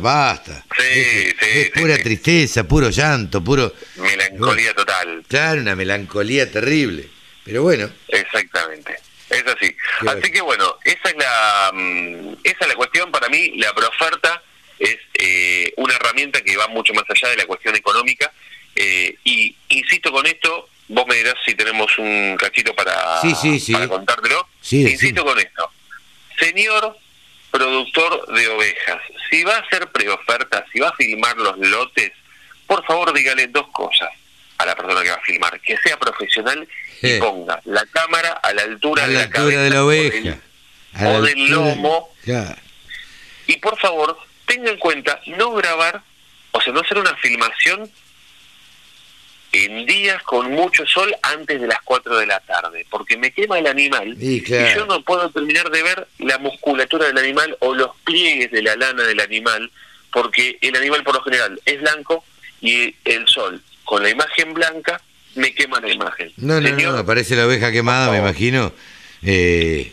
basta, Sí, es, sí, es pura sí. tristeza, puro llanto, puro, Melancolía total. claro, una melancolía terrible, pero bueno, Exactamente. Es así. Así que bueno, esa es la mm, esa es la cuestión para mí, la proferta es eh, una herramienta que va mucho más allá de la cuestión económica eh, y insisto con esto, vos me dirás si tenemos un cachito para, Sí, sí, sí. para contártelo. Insisto con esto. Señor productor de ovejas, si va a hacer preoferta, si va a filmar los lotes, por favor dígale dos cosas a la persona que va a filmar, que sea profesional y ponga la cámara a la altura a de la altura cabeza de la o oveja, del- o del lomo. y por favor tenga en cuenta no grabar, o sea, no hacer una filmación en días con mucho sol antes de las 4 de la tarde, porque me quema el animal Y claro. y yo no puedo terminar de ver la musculatura del animal o los pliegues de la lana del animal, porque el animal por lo general es blanco y el sol con la imagen blanca me quema la imagen. No, no, Señor, no, aparece la oveja quemada, me imagino, eh,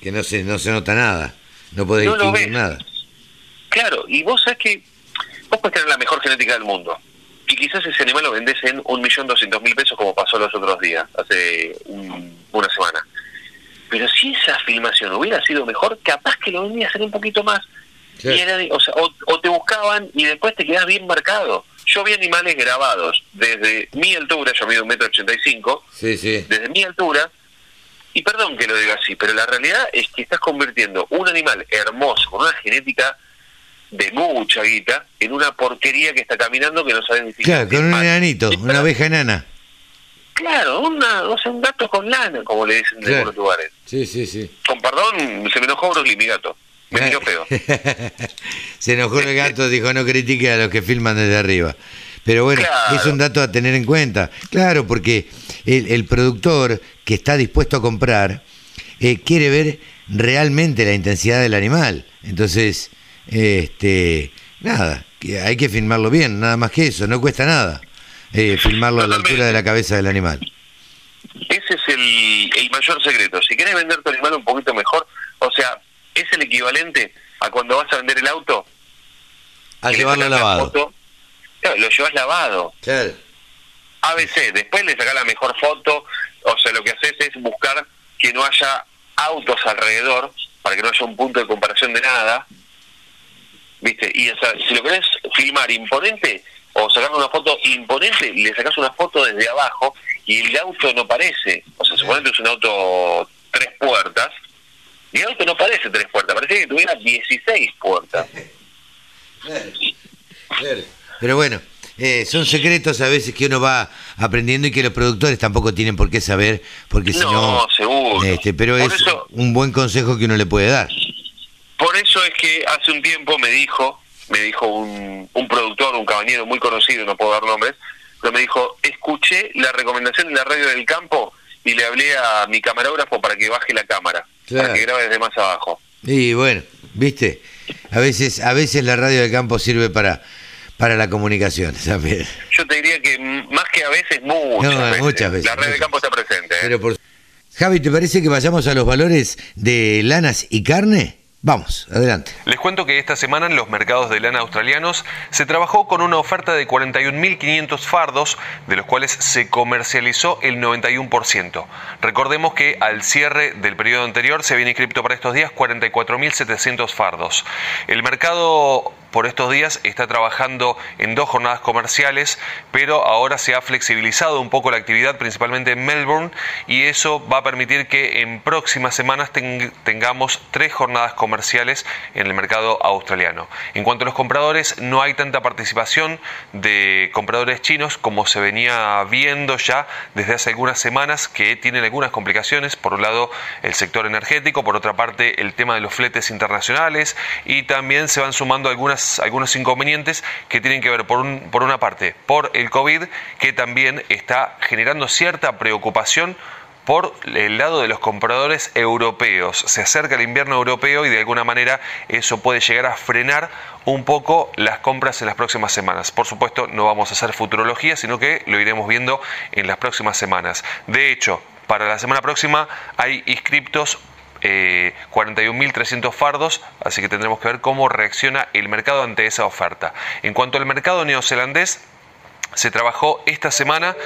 que no se, no se nota nada, no podés No distinguir nada. Claro, y vos sabés que vos podés tener la mejor genética del mundo. Y quizás ese animal lo vendés en un millón doscientos mil pesos como pasó los otros días, hace un- una semana. Pero si esa filmación hubiera sido mejor, capaz que lo vendías en un poquito más. Y era o, sea, o, o te buscaban y después te quedás bien marcado. Yo vi animales grabados desde mi altura, yo mido un metro ochenta y cinco, desde mi altura, y perdón que lo diga así, pero la realidad es que estás convirtiendo un animal hermoso, con una genética de mucha guita, en una porquería que está caminando que no sabes ni siquiera Claro, con un enanito, una oveja enana. Claro, una, o sea, un gato con lana, como le dicen de Claro. algunos lugares. Sí, sí, sí. Con perdón, se me enojó Lee, mi gato. Me miró feo. se enojó el gato, dijo no critique a los que filman desde arriba. Pero bueno, Claro. es un dato a tener en cuenta. Claro, porque el, el productor que está dispuesto a comprar eh, quiere ver realmente la intensidad del animal. Entonces, este, nada, que hay que filmarlo bien, nada más que eso, no cuesta nada. eh, filmarlo a la altura de la cabeza del animal. Ese es el, el mayor secreto. Si querés vender tu animal un poquito mejor, o sea, es el equivalente a cuando vas a vender el auto. A y le llevarlo la lavado. foto. Claro, lo llevas lavado. Claro. ABC, después le sacás la mejor foto, o sea, lo que haces es buscar que no haya autos alrededor, para que no haya un punto de comparación de nada, ¿viste? Y o sea, si lo querés filmar imponente, o sacar una foto imponente, le sacás una foto desde abajo y el auto no parece, o sea, suponete es un auto tres puertas, y el auto no parece tres puertas, parece que tuviera 16 puertas. Pero bueno, eh, son secretos a veces que uno va aprendiendo y que los productores tampoco tienen por qué saber, porque si no... No, seguro. Este, pero Por es eso- un buen consejo que uno le puede dar. Por eso es que hace un tiempo me dijo, me dijo un, un productor, un caballero muy conocido, no puedo dar nombres, pero me dijo, escuché la recomendación de la radio del campo y le hablé a mi camarógrafo para que baje la cámara, Claro. para que grabe desde más abajo. Y bueno, viste, a veces, a veces la radio de campo sirve para, para la comunicación, ¿sabes? Yo te diría que más que a veces, muchas, No, veces. muchas veces, La radio del muchas campo está presente. ¿eh? Pero por... Javi, ¿te parece que vayamos a los valores de lanas y carne? Vamos, adelante. Les cuento que esta semana en los mercados de lana australianos se trabajó con una oferta de 41.500 fardos, de los cuales se comercializó el 91%. Recordemos que al cierre del periodo anterior se habían inscrito para estos días 44.700 fardos. El mercado por estos días está trabajando en dos jornadas comerciales, pero ahora se ha flexibilizado un poco la actividad, principalmente en Melbourne, y eso va a permitir que en próximas semanas ten- tengamos tres jornadas comerciales en el mercado australiano. En cuanto a los compradores, no hay tanta participación de compradores chinos como se venía viendo ya desde hace algunas semanas, que tienen algunas complicaciones. Por un lado, el sector energético, por otra parte, el tema de los fletes internacionales, y también se van sumando algunas, algunos inconvenientes que tienen que ver, por, un- por una parte, por el COVID, que también está generando cierta preocupación por el lado de los compradores europeos. Se acerca el invierno europeo y de alguna manera eso puede llegar a frenar un poco las compras en las próximas semanas. Por supuesto, no vamos a hacer futurología, sino que lo iremos viendo en las próximas semanas. De hecho, para la semana próxima hay inscriptos eh, 41.300 fardos, así que tendremos que ver cómo reacciona el mercado ante esa oferta. En cuanto al mercado neozelandés, se trabajó esta semana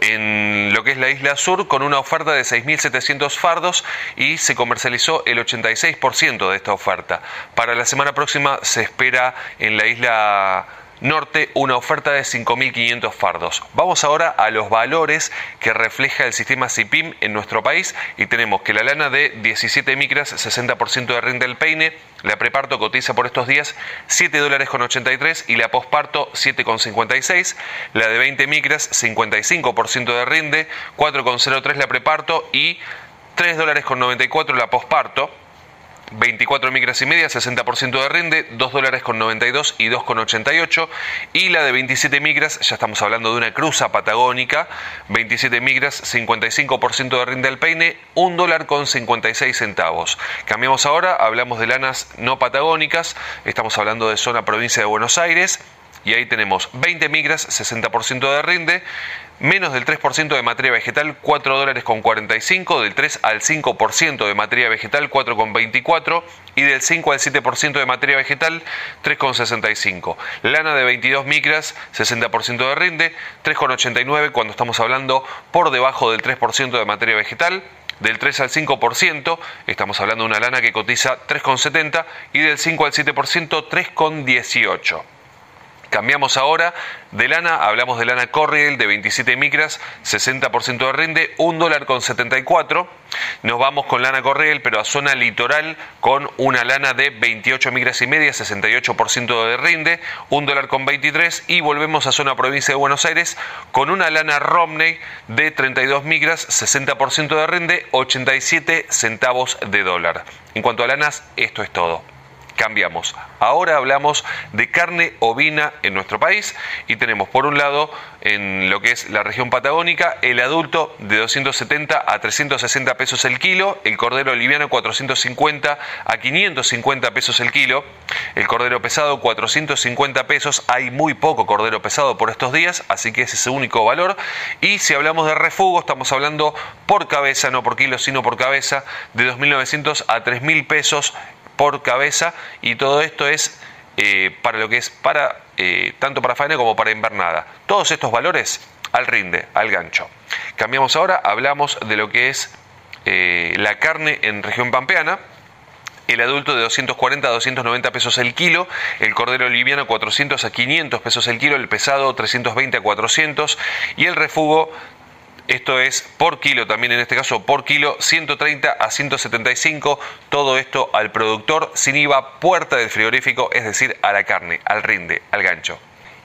en lo que es la isla sur con una oferta de 6.700 fardos y se comercializó el 86% de esta oferta. Para la semana próxima se espera en la isla norte una oferta de 5.500 fardos. Vamos ahora a los valores que refleja el sistema CIPIM en nuestro país y tenemos que la lana de 17 micras, 60% de rinde del peine, la preparto cotiza por estos días 7 dólares con 83 y la posparto 7,56, la de 20 micras 55% de rinde, 4,03 la preparto y 3 dólares con 94 la posparto. 24 micras y media, 60% de rinde, 2 dólares con 92 y 2,88. Y la de 27 micras, ya estamos hablando de una cruza patagónica, 27 micras, 55% de rinde al peine, 1 dólar con 56 centavos. Cambiamos ahora, hablamos de lanas no patagónicas, estamos hablando de zona provincia de Buenos Aires. Y ahí tenemos 20 micras, 60% de rinde, menos del 3% de materia vegetal, 4 dólares con 45, del 3 al 5% de materia vegetal, 4 con 24, y del 5 al 7% de materia vegetal, 3 con 65. Lana de 22 micras, 60% de rinde, 3 con 89 cuando estamos hablando por debajo del 3% de materia vegetal, del 3 al 5%, estamos hablando de una lana que cotiza 3,70 y del 5 al 7%, 3,18. Cambiamos ahora de lana, hablamos de lana Corriel de 27 micras, 60% de rinde, 1 dólar con 74. Nos vamos con lana Corriel, pero a zona litoral con una lana de 28 micras y media, 68% de rinde, 1 dólar con 23. Y volvemos a zona provincia de Buenos Aires con una lana Romney de 32 micras, 60% de rinde, 87 centavos de dólar. En cuanto a lanas, esto es todo cambiamos. Ahora hablamos de carne ovina en nuestro país y tenemos por un lado en lo que es la región patagónica el adulto de 270 a 360 pesos el kilo, el cordero liviano 450 a 550 pesos el kilo, el cordero pesado 450 pesos, hay muy poco cordero pesado por estos días, así que ese es su único valor y si hablamos de refugo estamos hablando por cabeza, no por kilo, sino por cabeza, de 2.900 a 3.000 pesos por cabeza y todo esto es eh, para lo que es para eh, tanto para faena como para invernada. Todos estos valores al rinde, al gancho. Cambiamos ahora, hablamos de lo que es eh, la carne en región pampeana. El adulto de 240 a 290 pesos el kilo, el cordero liviano 400 a 500 pesos el kilo, el pesado 320 a 400 y el refugo esto es por kilo, también en este caso por kilo, 130 a 175. Todo esto al productor sin IVA, puerta del frigorífico, es decir, a la carne, al rinde, al gancho.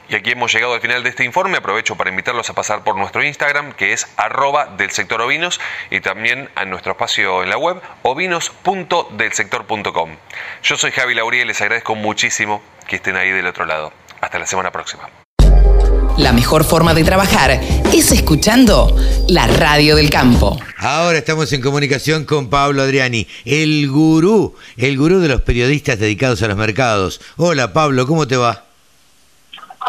Y aquí hemos llegado al final de este informe. Aprovecho para invitarlos a pasar por nuestro Instagram, que es arroba del sector ovinos, y también a nuestro espacio en la web, ovinos.delsector.com. Yo soy Javi Lauría y les agradezco muchísimo que estén ahí del otro lado. Hasta la semana próxima. La mejor forma de trabajar es escuchando la radio del campo. Ahora estamos en comunicación con Pablo Adriani, el gurú, el gurú de los periodistas dedicados a los mercados. Hola Pablo, ¿cómo te va?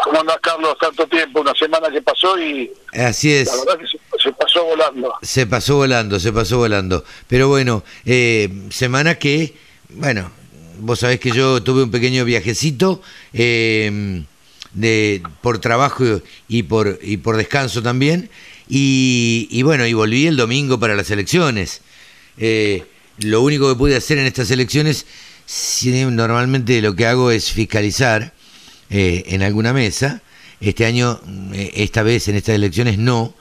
¿Cómo andás, Carlos? Tanto tiempo, una semana que pasó y. Así es. La verdad que se, pasó volando. Se pasó volando, se pasó volando. Pero bueno, eh, semana que, bueno, vos sabés que yo tuve un pequeño viajecito. Eh, de, por trabajo y por, y por descanso también. Y, bueno, y volví el domingo para las elecciones. Eh, lo único que pude hacer en estas elecciones, normalmente lo que hago es fiscalizar eh, en alguna mesa. Este año, eh, esta vez en estas elecciones no.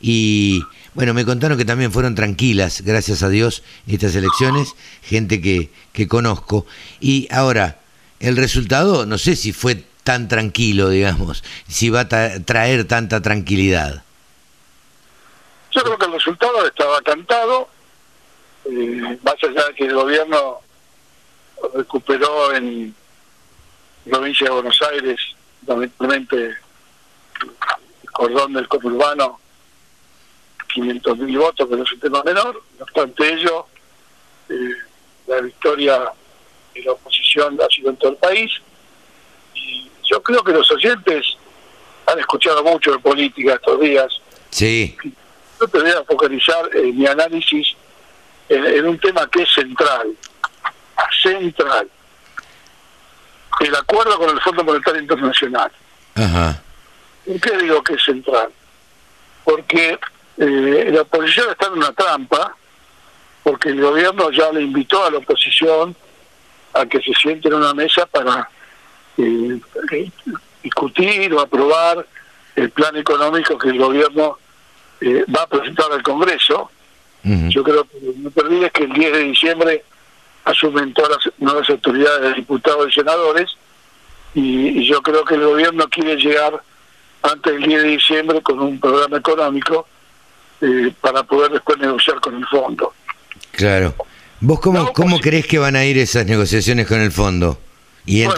Y bueno, me contaron que también fueron tranquilas, gracias a Dios, estas elecciones, gente que, que conozco. Y ahora, el resultado, no sé si fue tan tranquilo, digamos, si va a traer tanta tranquilidad? Yo creo que el resultado estaba cantado, eh, más allá de que el gobierno recuperó en provincia de Buenos Aires, lamentablemente, el cordón del conurbano, 500.000 votos, no es un tema menor, no obstante ello, eh, la victoria de la oposición ha sido en todo el país, yo creo que los oyentes han escuchado mucho de política estos días. Sí. Yo te voy a focalizar en mi análisis en, un tema que es central. Central. El acuerdo con el Fondo Monetario Internacional. Ajá. ¿Por qué digo que es central? Porque eh, la oposición está en una trampa, porque el gobierno ya le invitó a la oposición a que se siente en una mesa para eh, discutir o aprobar el plan económico que el gobierno eh, va a presentar al Congreso. Yo creo que no te olvides que el 10 de diciembre asumen todas las nuevas autoridades de diputados y senadores y, yo creo que el gobierno quiere llegar antes del 10 de diciembre con un programa económico eh, para poder después negociar con el fondo. Claro. ¿Vos cómo, cómo crees que van a ir esas negociaciones con el fondo? Y en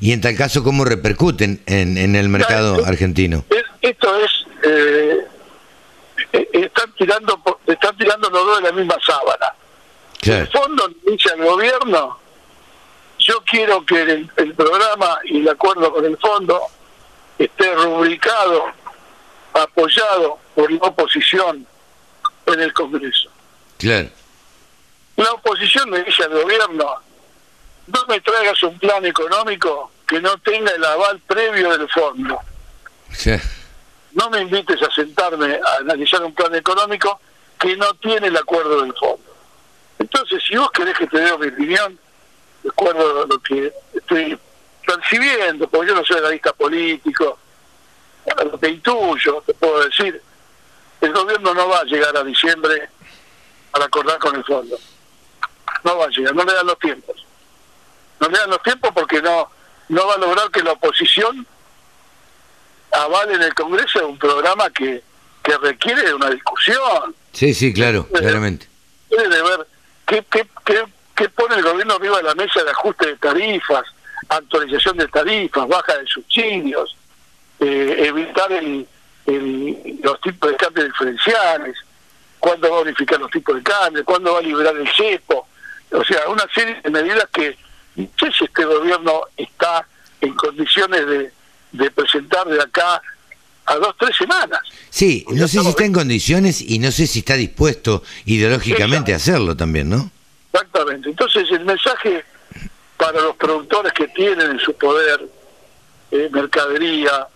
y en tal caso, ¿cómo repercuten en, en el mercado argentino? esto es, eh, eh, están tirando están tirando los dos de la misma sábana. El fondo dice al gobierno, yo quiero que el, programa y el acuerdo con el fondo esté rubricado, apoyado por la oposición en el Congreso. Claro. La oposición le dice al gobierno, no me traigas un plan económico que no tenga el aval previo del fondo. No me invites a sentarme a analizar un plan económico que no tiene el acuerdo del fondo. Entonces, si vos querés que te dé mi opinión, de acuerdo a lo que estoy percibiendo, porque yo no soy analista político, lo que intuyo, te puedo decir, el gobierno no va a llegar a diciembre para acordar con el fondo. No va a llegar, no le dan los tiempos no le dan los tiempos porque no no va a lograr que la oposición avale en el Congreso un programa que, que requiere de una discusión. Sí, sí, claro, claramente. Tiene de ver qué, qué, qué, pone el gobierno arriba de la mesa de ajuste de tarifas, actualización de tarifas, baja de subsidios, eh, evitar el, el, los tipos de cambio diferenciales, cuándo va a unificar los tipos de cambio, cuándo va a liberar el cepo. O sea, una serie de medidas que no sé si este gobierno está en condiciones de, de presentar de acá a dos, tres semanas. Sí, no sé si está en condiciones y no sé si está dispuesto ideológicamente a hacerlo también, ¿no? Exactamente. Entonces el mensaje para los productores que tienen en su poder eh, mercadería,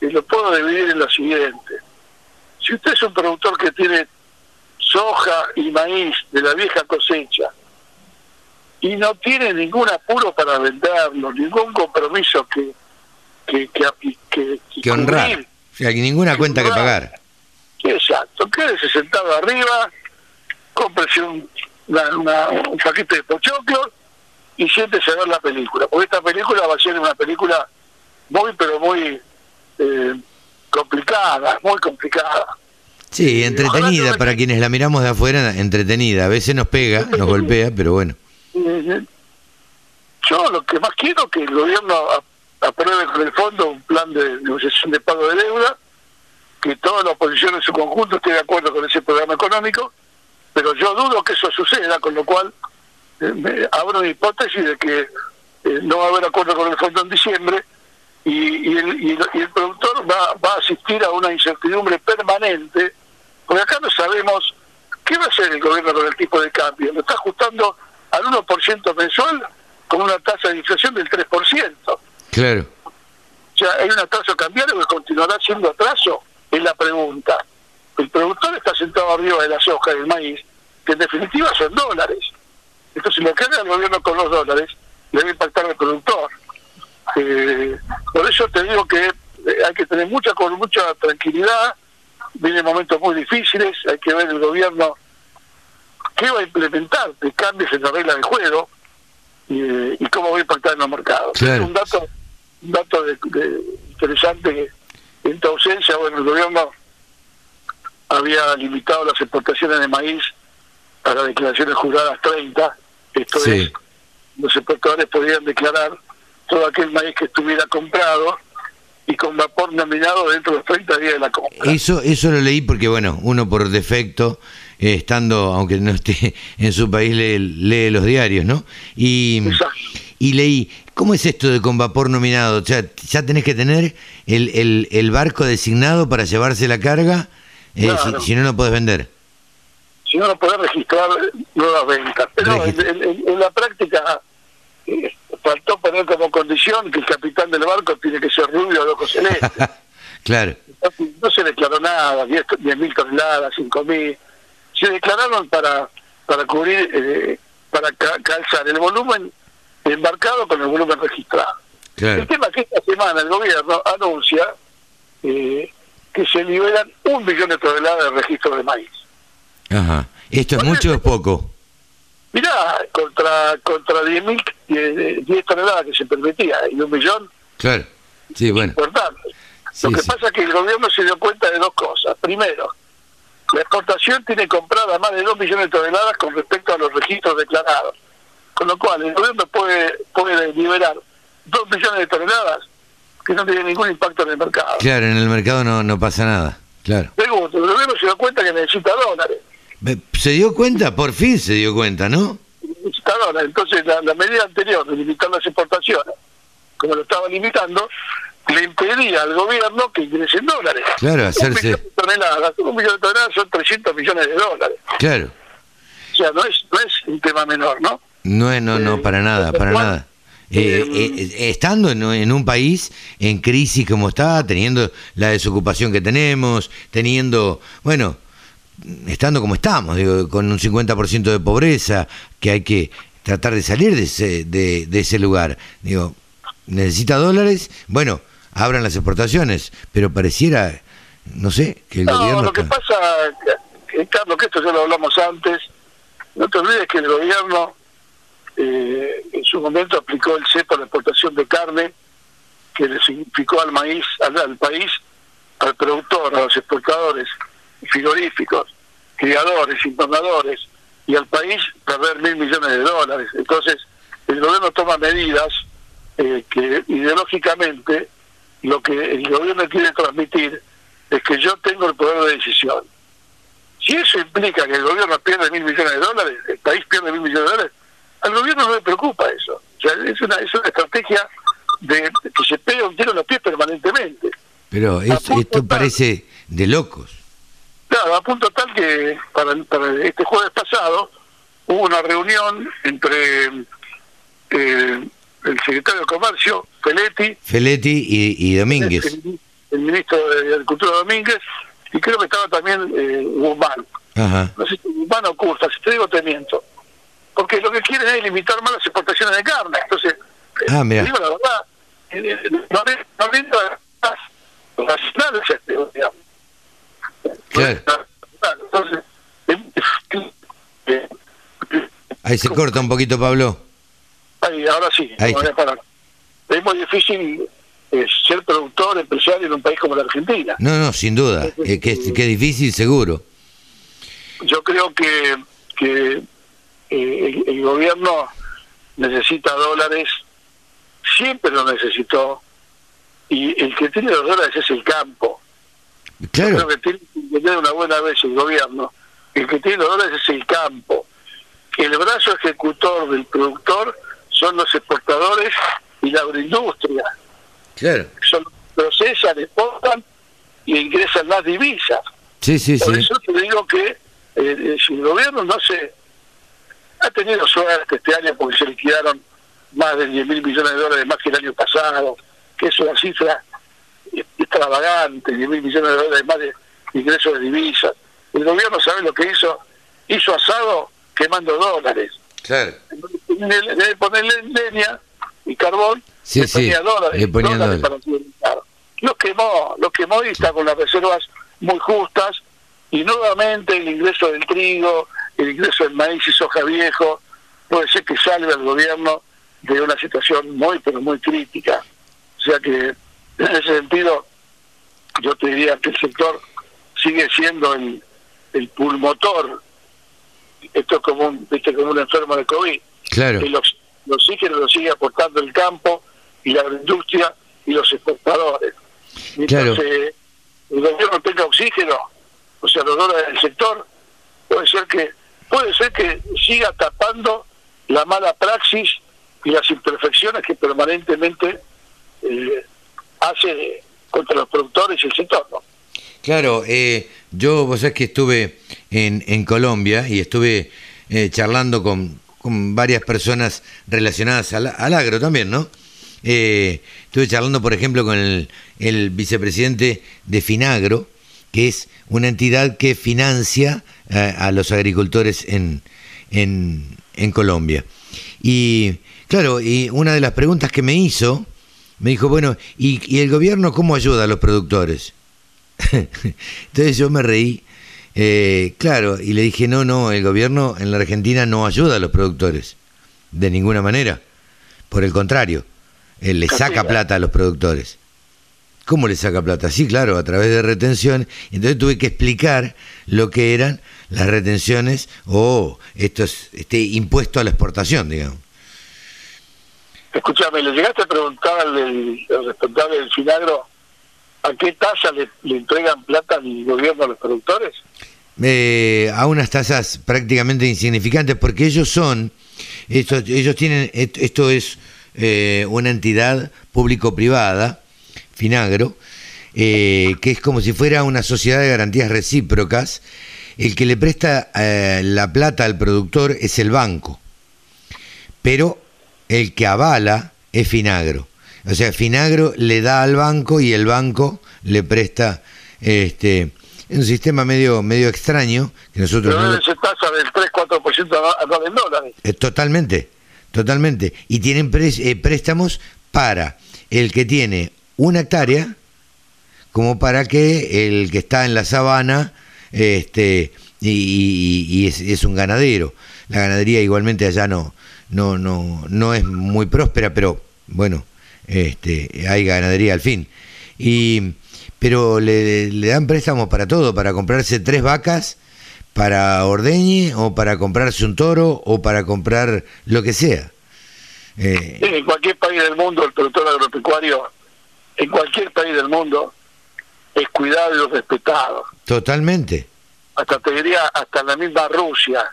y lo puedo dividir en lo siguiente. Si usted es un productor que tiene soja y maíz de la vieja cosecha, y no tiene ningún apuro para venderlo, ningún compromiso que que que, que, honrar, o sea, ninguna cuenta que pagar. Exacto, quédese sentado arriba, cómprese un, un paquete de pochoclo y siéntese a ver la película, porque esta película va a ser una película muy, pero muy eh, complicada, muy complicada. Sí, entretenida, para quienes la miramos de afuera, entretenida. A veces nos pega, nos golpea, pero bueno. Yo lo que más quiero es que el gobierno apruebe con el fondo un plan de negociación de pago de deuda, que toda la oposición en su conjunto esté de acuerdo con ese programa económico, pero yo dudo que eso suceda, con lo cual eh, abro una hipótesis de que eh, no va a haber acuerdo con el fondo en diciembre y, el, productor va, va a asistir a una incertidumbre permanente, porque acá no sabemos qué va a hacer el gobierno con el tipo de cambio. Lo está ajustando al 1% mensual con una tasa de inflación del 3%. Claro. O sea, hay un atraso cambiario que continuará siendo atraso, es la pregunta. El productor está sentado arriba de la soja, del maíz, que en definitiva son dólares. Entonces, lo que haga el gobierno con los dólares debe impactar al productor. Eh, por eso te digo que eh, hay que tener mucha con mucha tranquilidad, vienen momentos muy difíciles, hay que ver el gobierno qué va a implementar de cambios en la regla de juego y, cómo va a impactar en los mercados. Es un dato, un dato de, interesante que en tu ausencia, bueno, el gobierno había limitado las exportaciones de maíz a las declaraciones juradas 30, esto es, los exportadores podían declarar todo aquel maíz que estuviera comprado y con vapor nominado dentro de los 30 días de la compra. Eso, eso lo leí porque, bueno, uno por defecto, eh, estando, aunque no esté en su país, lee, los diarios, ¿no? Y, y leí, ¿cómo es esto de con vapor nominado? O sea, ya tenés que tener el, el, el barco designado para llevarse la carga, eh, si, no, no podés vender. Si no, no podés registrar nuevas ventas. Pero en la práctica faltó poner como condición que el capitán del barco tiene que ser rubio de ojos celestes. claro. No, se declaró nada, 10 mil toneladas, 5 mil. Se declararon para para cubrir, eh, para calzar el volumen embarcado con el volumen registrado. El tema es que esta semana el gobierno anuncia eh, que se liberan un millón de toneladas de registro de maíz. Ajá. ¿Esto es mucho o es poco? Mirá, contra contra 10, 10 toneladas que se permitía y un millón. Claro, sí, bueno. Importante. Lo que pasa es que el gobierno se dio cuenta de dos cosas. Primero, la exportación tiene comprada más de 2 millones de toneladas con respecto a los registros declarados. Con lo cual, el gobierno puede, puede liberar 2 millones de toneladas que no tienen ningún impacto en el mercado. Claro, en el mercado no, no pasa nada. Claro. El gobierno se dio cuenta que necesita dólares. ¿Se dio cuenta? Por fin se dio cuenta, ¿no? Entonces, la, medida anterior de limitar las exportaciones, como lo estaba limitando, le impedía al gobierno que ingresen dólares. Claro, hacerse. Un millón de toneladas, un millón de toneladas son 300 millones de dólares. Claro. O sea, no es, no es un tema menor, ¿no? No, es, no, no, eh, para nada, para nada. Eh, eh, estando en, en, un país en crisis como está, teniendo la desocupación que tenemos, teniendo, bueno, estando como estamos, digo, con un 50% de pobreza, que hay que tratar de salir de ese, de, ese lugar. Digo, necesita dólares, bueno, abran las exportaciones, pero pareciera, no sé, que el no, Lo que pasa, Carlos, que esto ya lo hablamos antes, no te olvides que el gobierno eh, en su momento aplicó el CEPA a la exportación de carne, que le significó al maíz, al país, al productor, a los exportadores, frigoríficos, criadores, importadores, y al país perder mil millones de dólares. Entonces, el gobierno toma medidas eh, que ideológicamente lo que el gobierno quiere transmitir es que yo tengo el poder de decisión. Si eso implica que el gobierno pierde mil millones de dólares, el país pierde mil millones de dólares, al gobierno no le preocupa eso. O sea, es una, es una estrategia de que se pega un tiro en los pies permanentemente. Pero esto parece de locos. Claro, a punto tal que para, este jueves pasado hubo una reunión entre eh, el secretario de Comercio, Feletti. Feletti y, Domínguez. El, ministro de Agricultura Domínguez, y creo que estaba también eh, Guzmán. Ajá. No sé si Guzmán o Curta, si te digo te miento. Porque lo que quieren es limitar más las exportaciones de carne. Entonces, ah, mira. digo la verdad, eh, no, no, no, nacionales, este, digamos. Ahí se corta un poquito, Pablo. Ahí, ahora sí. Es muy difícil exportador, empresario en un país como la Argentina. No, no, sin duda, eh, que, es, que difícil seguro. Yo creo que, que eh, el, gobierno necesita dólares, siempre lo necesitó, y el que tiene los dólares es el campo. Claro. Yo creo que tiene que tener una buena vez el gobierno. El que tiene los dólares es el campo. El brazo ejecutor del productor son los exportadores y la agroindustria. Claro. Son, procesan, exportan y ingresan las divisas. Sí, sí, Por sí. eso te digo que eh, si el gobierno no se ha tenido suerte este año porque se liquidaron más de 10 mil millones de dólares más que el año pasado, que es una cifra extravagante, 10 mil millones de dólares más de ingresos de divisas. El gobierno sabe lo que hizo, hizo asado quemando dólares. Claro. De ponerle leña y carbón, Sí, le sí, ponía dólares, le ponía dólares dólares. para. Lo quemó, lo quemó y está con las reservas muy justas y nuevamente el ingreso del trigo, el ingreso del maíz y soja viejo puede ser que salve al gobierno de una situación muy pero muy crítica. O sea que en ese sentido yo te diría que el sector sigue siendo el, el pulmotor. Esto es como un, viste, como un enfermo de COVID. Claro. El, ox- el oxígeno lo sigue aportando el campo y la agroindustria y los exportadores. Mientras Claro. eh, el gobierno tenga oxígeno, o sea, los dólares del sector, puede ser que puede ser que siga tapando la mala praxis y las imperfecciones que permanentemente eh, hace contra los productores y el sector. ¿no? Claro, eh, yo, vos sabés que estuve en, en Colombia y estuve eh, charlando con, con varias personas relacionadas al, al agro también, ¿no? Eh, estuve charlando, por ejemplo, con el, vicepresidente de Finagro, que es una entidad que financia eh, a los agricultores en, en, Colombia. Y claro, y una de las preguntas que me hizo, me dijo, bueno, ¿y, y el gobierno cómo ayuda a los productores? Entonces yo me reí, eh, claro, y le dije, no, no, el gobierno en la Argentina no ayuda a los productores, de ninguna manera. Por el contrario, él le saca plata a los productores. ¿Cómo le saca plata? Sí, claro, a través de retención. Entonces tuve que explicar lo que eran las retenciones o estos, este impuesto a la exportación, digamos. Escúchame, ¿le llegaste a preguntar al, del- al responsable del Finagro a qué tasa le, le entregan plata al gobierno a los productores? A unas tasas prácticamente insignificantes porque ellos son, ellos tienen, esto es eh, una entidad público-privada, Finagro, eh, que es como si fuera una sociedad de garantías recíprocas. El que le presta eh, la plata al productor es el banco, pero el que avala es Finagro. O sea, Finagro le da al banco y el banco le presta este un sistema medio medio extraño que nosotros Pero no tasa del 3-4% anual en dólares. eh, totalmente, totalmente. Y tienen pres- eh, préstamos para el que tiene una hectárea, como para que el que está en la sabana este, y, y- y es, es un ganadero. La ganadería igualmente allá no, no, no, no es muy próspera, pero bueno, este, hay ganadería al fin. Y, pero le, le dan préstamos para todo, para comprarse tres vacas para ordeñe o para comprarse un toro o para comprar lo que sea. Eh, En cualquier país del mundo, el productor agropecuario, en cualquier país del mundo, es cuidado y respetado. totalmente. Hasta te diría, hasta la misma Rusia,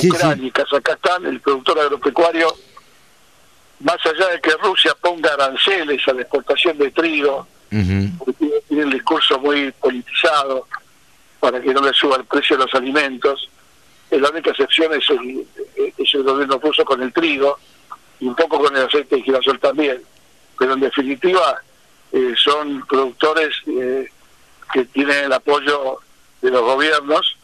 Sí, Ucrania y Kazajstán, el productor agropecuario, más allá de que Rusia ponga aranceles a la exportación de trigo, Porque tiene, el discurso muy politizado para que no le suba el precio de los alimentos. La única excepción es el, gobierno ruso con el trigo y un poco con el aceite de girasol también. Pero en definitiva eh, son productores eh, que tienen el apoyo de los gobiernos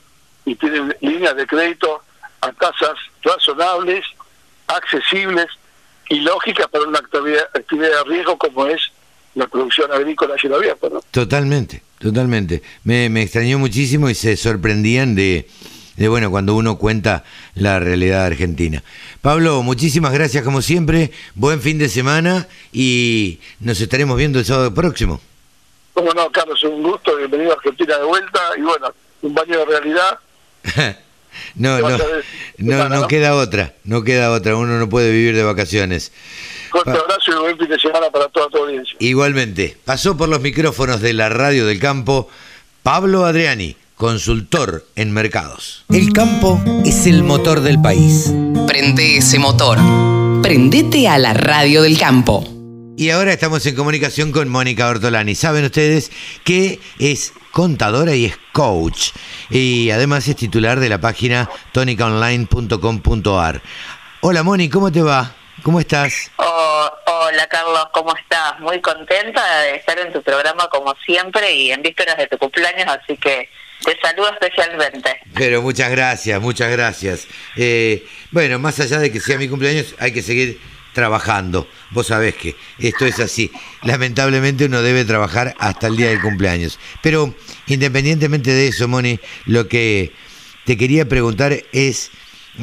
y tienen líneas de crédito a tasas razonables, accesibles y lógicas para una actividad, actividad de riesgo como es la producción agrícola a cielo abierto. ¿no? Totalmente, totalmente. Me, me extrañó muchísimo y se sorprendían de, de bueno, cuando uno cuenta la realidad argentina. Pablo, muchísimas gracias como siempre, buen fin de semana y nos estaremos viendo el sábado próximo. Como no, Carlos, un gusto, bienvenido a Argentina de vuelta y bueno, un baño de realidad. no, no, no, no, queda otra, no queda otra, uno no puede vivir de vacaciones. Fuerte abrazo y buen fin de semana para toda tu audiencia. Igualmente, pasó por los micrófonos de la radio del campo Pablo Adriani, consultor en mercados. El campo es el motor del país. Prende ese motor. Prendete a la radio del campo. Y ahora estamos en comunicación con Mónica Ortolani. Saben ustedes que es contadora y es coach. Y además es titular de la página tonicaonline.com.ar. Hola Moni, ¿cómo te va? ¿Cómo estás? Oh, hola Carlos, ¿cómo estás? Muy contenta de estar en tu programa como siempre y en vísperas de tu cumpleaños, así que te saludo especialmente. Pero muchas gracias, muchas gracias. Eh, bueno, más allá de que sea mi cumpleaños, hay que seguir trabajando. Vos sabés que esto es así. Lamentablemente uno debe trabajar hasta el día del cumpleaños. Pero independientemente de eso, Moni, lo que te quería preguntar es,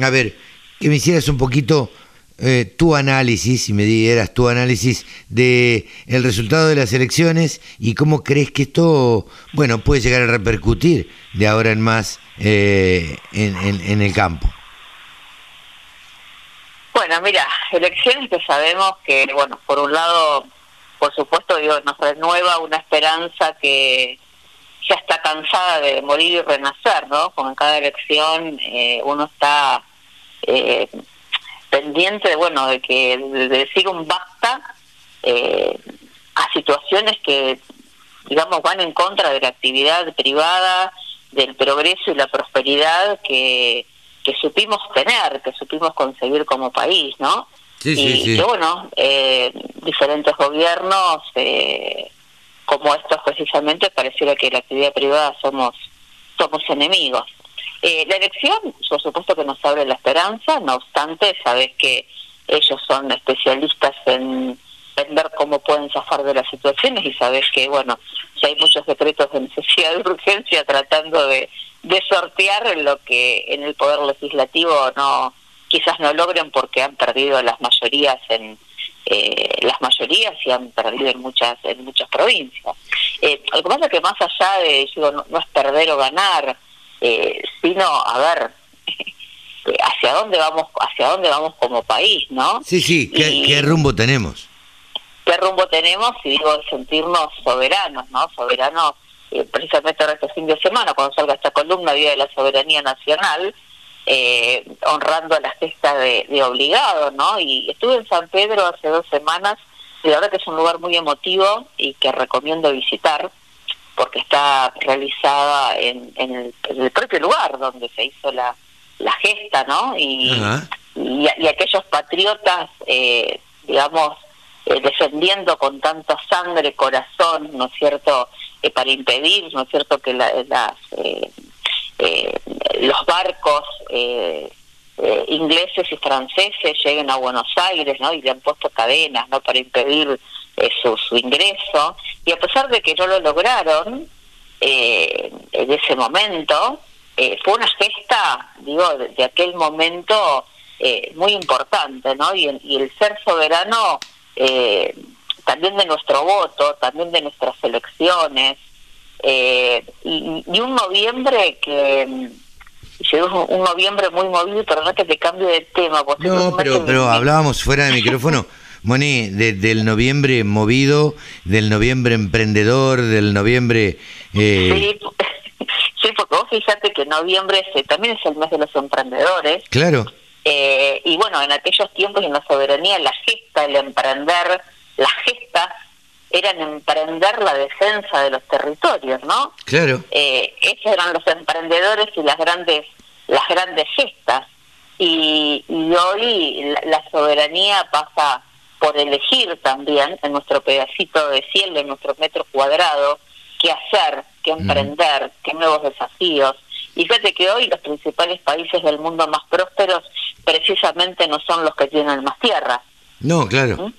a ver, que me hicieras un poquito eh, tu análisis, y me dieras tu análisis de el resultado de las elecciones y cómo crees que esto, bueno, puede llegar a repercutir de ahora en más eh, en, el campo. Bueno, mira, elecciones que sabemos que, bueno, por un lado, por supuesto, digo, nos renueva una esperanza que ya está cansada de morir y renacer, ¿no? Como en cada elección eh, uno está eh, pendiente de, bueno, de que de decir un basta eh, a situaciones que, digamos, van en contra de la actividad privada, del progreso y la prosperidad que, que supimos tener, que supimos conseguir como país, ¿no? Sí, y que, bueno, eh, diferentes gobiernos, eh, como estos precisamente, pareciera que la actividad privada somos somos enemigos. Eh, la elección, por supuesto que nos abre la esperanza, no obstante, sabes que ellos son especialistas en, ver cómo pueden zafar de las situaciones y sabes que, bueno, si hay muchos decretos de necesidad de urgencia tratando de, de sortear lo que en el Poder Legislativo no quizás no logren porque han perdido las mayorías en eh, las mayorías y han perdido en muchas en muchas provincias. Eh, lo que pasa es que más allá de, digo, no es perder o ganar, eh, sino a ver hacia dónde vamos hacia dónde vamos como país no sí sí qué, rumbo tenemos qué rumbo tenemos y digo sentirnos soberanos no soberanos eh, precisamente ahora este fin de semana cuando salga esta columna día de la soberanía nacional eh, honrando a la gesta de, de obligado no y estuve en San Pedro hace dos semanas y la verdad que es un lugar muy emotivo y que recomiendo visitar porque está realizada en, en, el, propio lugar donde se hizo la, la gesta, ¿no? Y, y, aquellos patriotas, eh, digamos, eh, defendiendo con tanta sangre, corazón, ¿no es cierto?, eh, para impedir, ¿no es cierto?, que la, las, los barcos ingleses y franceses lleguen a Buenos Aires, ¿no? Y le han puesto cadenas, ¿no?, para impedir su, su ingreso y a pesar de que no lo lograron eh, en ese momento, eh, fue una gesta, digo, de, aquel momento eh, muy importante, ¿no? Y, el ser soberano eh, también de nuestro voto, también de nuestras elecciones, y, un noviembre que llegó un noviembre muy movido, pero no que te cambie de tema. No, pero, pero hablábamos fuera de micrófono Moni, del noviembre movido, del noviembre emprendedor, del noviembre... Eh... Sí, porque vos fíjate que noviembre también es el mes de los emprendedores. Claro. Eh, y bueno, en aquellos tiempos en la soberanía, la gesta, el emprender, las gestas eran emprender la defensa de los territorios, ¿no? Claro. Eh, esos eran los emprendedores y las grandes, las grandes gestas. Y, y hoy la soberanía pasa por elegir también en nuestro pedacito de cielo, en nuestro metro cuadrado, qué hacer, qué emprender, qué nuevos desafíos. Y fíjate que hoy los principales países del mundo más prósperos precisamente no son los que tienen más tierra. No, claro. ¿Mm?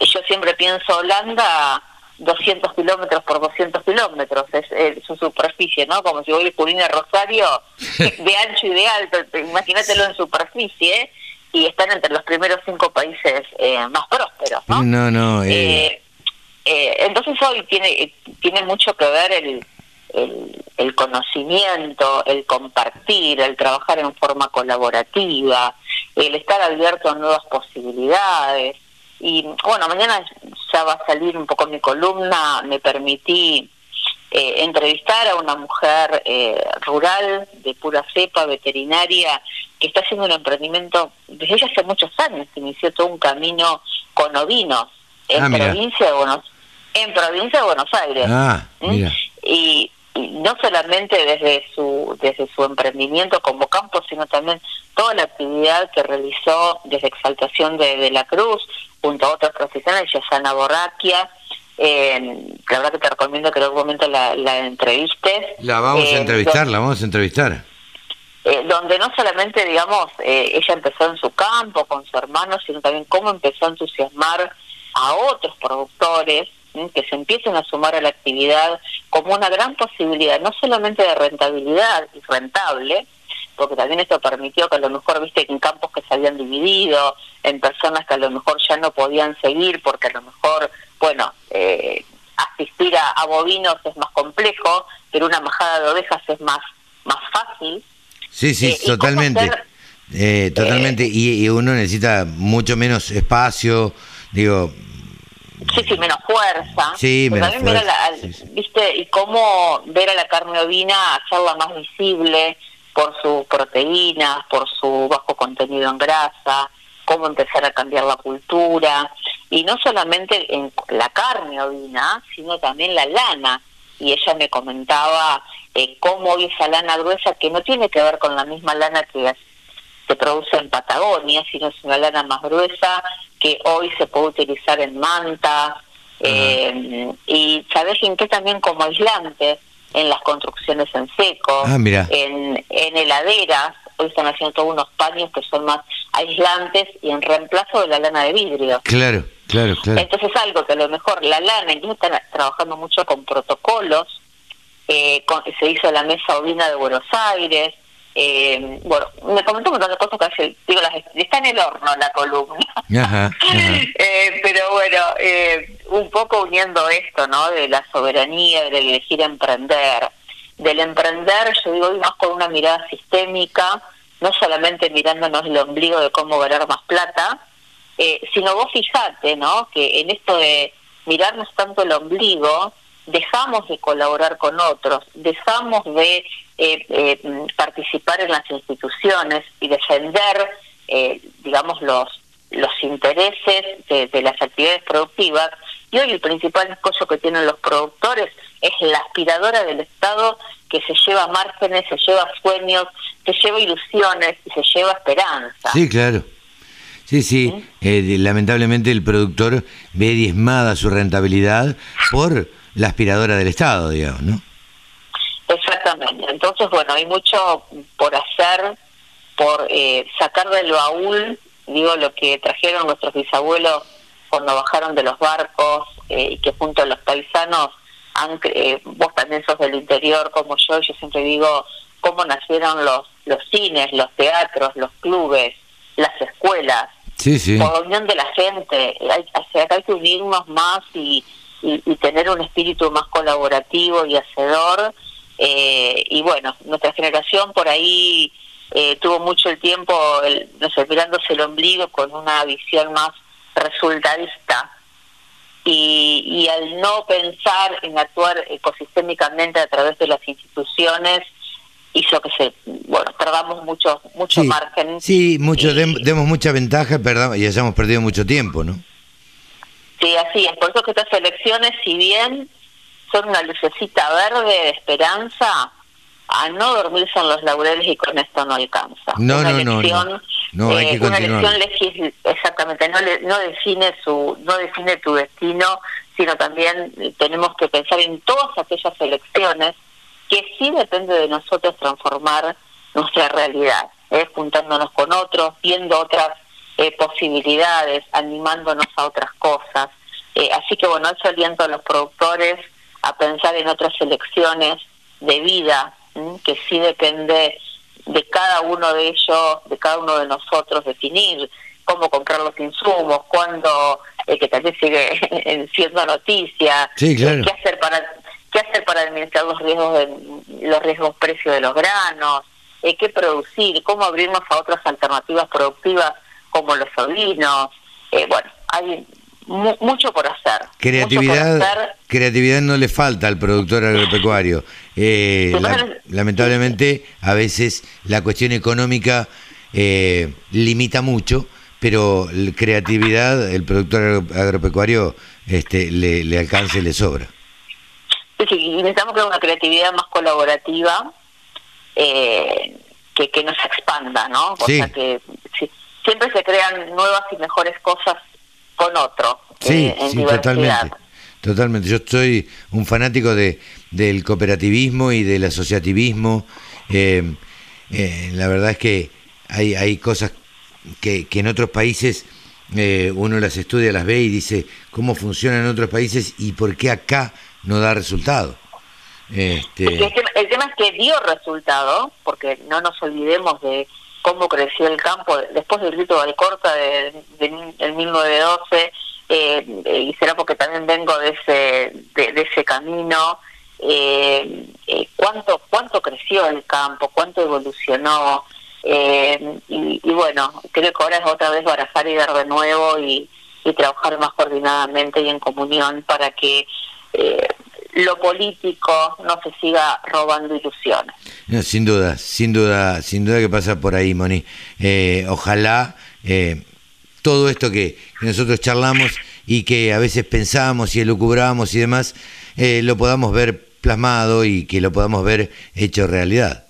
Yo siempre pienso Holanda 200 kilómetros por 200 kilómetros, es, es, un superficie, ¿no? Como si voy a Junín Rosario, de ancho y de alto, imagínatelo en superficie, y están entre los primeros cinco países eh, más prósperos, ¿no? No, no. Eh, eh, entonces hoy tiene, tiene mucho que ver el, el, el, conocimiento, el compartir, el trabajar en forma colaborativa, el estar abierto a nuevas posibilidades. Y bueno, mañana ya va a salir un poco mi columna, me permití eh, entrevistar a una mujer eh, rural de pura cepa, veterinaria, que está haciendo un emprendimiento desde hace muchos años, que inició todo un camino con ovinos en Ah, provincia de Buenos en provincia de Buenos Aires. Ah, ¿Mm? mira. y, y no solamente desde su desde su emprendimiento como campo sino también toda la actividad que realizó desde Exaltación de, de la Cruz junto a otros profesionales Yasana Borraquia eh, la verdad que te recomiendo que en algún momento la, la entrevistes La vamos Eh, a entrevistar, la vamos a entrevistar. eh, donde no solamente, digamos, eh, ella empezó en su campo con su hermano, sino también cómo empezó a entusiasmar a otros productores que se empiecen a sumar a la actividad como una gran posibilidad, no solamente de rentabilidad y rentable, porque también esto permitió que a lo mejor, viste, en campos que se habían dividido, en personas que a lo mejor ya no podían seguir, porque a lo mejor, bueno, eh, asistir a, a bovinos es más complejo, pero una majada de ovejas es más, más fácil. Sí, sí, Eh, ¿y cómo totalmente. hacer- Eh, totalmente. Y, y uno necesita mucho menos espacio, digo, Sí, sí, menos fuerza. Sí, menos también ver a la, fuerza, ¿viste? Y cómo ver a la carne ovina hacerla más visible por sus proteínas, por su bajo contenido en grasa, cómo empezar a cambiar la cultura. Y no solamente en la carne ovina, sino también la lana. Y ella me comentaba eh, cómo hoy esa lana gruesa, que no tiene que ver con la misma lana que se produce en Patagonia, sino es una lana más gruesa que hoy se puede utilizar en mantas eh, y sabes en qué también como aislante en las construcciones en seco, Ah, en, en heladeras, hoy están haciendo todos unos paños que son más aislantes y en reemplazo de la lana de vidrio. claro, claro, claro. Entonces algo que a lo mejor la lana, incluso están trabajando mucho con protocolos, eh, con- se hizo la mesa ovina de Buenos Aires, eh, bueno, me comentó un montón de cosas que hace, digo, las, está en el horno la columna, Ajá, ajá. Eh, pero bueno, eh, un poco uniendo esto, ¿no? De la soberanía, del elegir emprender, del emprender, yo digo, hoy más con una mirada sistémica, no solamente mirándonos el ombligo de cómo ganar más plata, eh, sino vos fijate, ¿no? Que en esto de mirarnos tanto el ombligo, dejamos de colaborar con otros, dejamos de eh, eh, participar en las instituciones y defender, eh, digamos, los los intereses de, de las actividades productivas y hoy el principal escollo que tienen los productores es la aspiradora del Estado que se lleva márgenes, se lleva sueños, se lleva ilusiones y se lleva esperanza. Sí, claro. Sí, sí. Eh, de- lamentablemente el productor ve diezmada su rentabilidad por la aspiradora del Estado, digamos, ¿no? Exactamente. Entonces, bueno, hay mucho por hacer, por eh, sacar del baúl, digo, lo que trajeron nuestros bisabuelos cuando bajaron de los barcos eh, y que junto a los paisanos, han, eh, vos también sos del interior como yo, yo siempre digo cómo nacieron los, los cines, los teatros, los clubes, las escuelas, Sí, sí. por la unión de la gente. Hay, o sea, hay que unirnos más y, y, y tener un espíritu más colaborativo y hacedor. Eh, y bueno, nuestra generación por ahí eh, tuvo mucho el tiempo, el, no sé, mirándose el ombligo con una visión más resultadista. Y, y al no pensar en actuar ecosistémicamente a través de las instituciones, hizo que se, bueno, perdamos mucho, mucho Sí, margen. sí mucho, dem- demos mucha ventaja perdamos, y hayamos perdido mucho tiempo, ¿no? Sí, así es. Por eso que estas elecciones, si bien son una lucecita verde de esperanza, a no dormirse en los laureles y con esto no alcanza. No, una no, elección, no. No, hay eh, una elección exactamente, no, le- no define su, no define tu destino, sino también tenemos que pensar en todas aquellas elecciones que sí depende de nosotros transformar nuestra realidad, ¿eh? juntándonos con otros, viendo otras eh, posibilidades, animándonos a otras cosas. Eh, así que bueno, eso aliento a los productores a pensar en otras elecciones de vida, que sí depende de cada uno de ellos, de cada uno de nosotros definir cómo comprar los insumos, cuándo, eh, que también sigue siendo noticia, sí, claro. qué hacer para qué hacer para administrar los riesgos de, los riesgos precios de los granos, eh, qué producir, cómo abrirnos a otras alternativas productivas como los sovinos. Eh, bueno, hay mucho por hacer. Creatividad, creatividad no le falta al productor agropecuario. Eh, lamentablemente, a veces la cuestión económica eh, limita mucho, pero creatividad, el productor agropecuario este, le, le alcanza y le sobra. Sí, necesitamos que una creatividad más colaborativa eh, que, que nos expanda, ¿no? O sea que siempre se crean nuevas y mejores cosas con otro. Sí, eh, sí, totalmente. Totalmente. Yo soy un fanático de, del cooperativismo y del asociativismo. Eh, eh, la verdad es que hay, hay cosas que, que en otros países uno las estudia, las ve y dice cómo funciona en otros países y por qué acá no da resultado. Este... El, tema, es que dio resultado, porque no nos olvidemos de cómo creció el campo después del grito de Alcorta de, de, 1912 eh, y será porque también vengo de ese de, ese camino eh, eh, cuánto cuánto creció el campo cuánto evolucionó eh, y, y, bueno creo que ahora es otra vez barajar y dar de nuevo y, y trabajar más coordinadamente y en comunión para que lo político no se siga robando ilusiones. sin duda, sin duda, sin duda que pasa por ahí, Moni. Eh, ojalá eh, todo esto que, nosotros charlamos y que a veces pensamos y elucubramos y demás, eh, lo podamos ver plasmado y que lo podamos ver hecho realidad.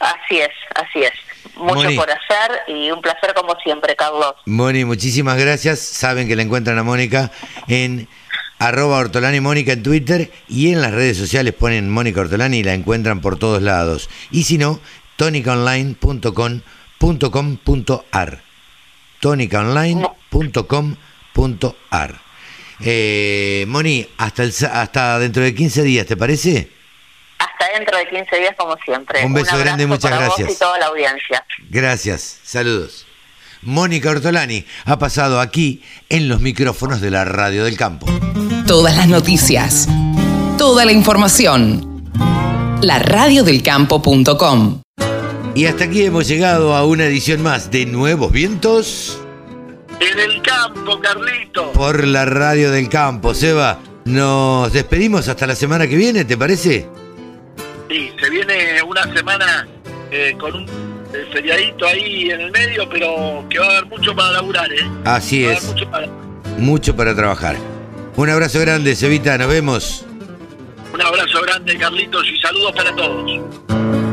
Así es, así es. Mucho por hacer y un placer como siempre, Carlos. Moni, muchísimas gracias. Saben que la encuentran a Mónica en arroba Ortolani Mónica en Twitter y en las redes sociales ponen Mónica Ortolani y la encuentran por todos lados. Y si no, tonicaonline.com.com.ar tonicaonline.com.ar eh, Moni, hasta, el, hasta dentro de 15 días, ¿te parece? Hasta dentro de 15 días, como siempre. Un beso grande y muchas gracias. y toda la audiencia. Gracias, saludos. Mónica Ortolani ha pasado aquí en los micrófonos de la Radio del Campo. Todas las noticias, toda la información. La radiodelcampo.com. Y hasta aquí hemos llegado a una edición más de Nuevos Vientos. En el campo, Carlito. Por la Radio del Campo. Seba, nos despedimos hasta la semana que viene, ¿te parece? Sí, se viene una semana eh, con un el feriadito ahí en el medio, pero que va a haber mucho para laburar, ¿eh? Así es. Mucho para... trabajar. Un abrazo grande, Cevita, nos vemos. Un abrazo grande, Carlitos, y saludos para todos.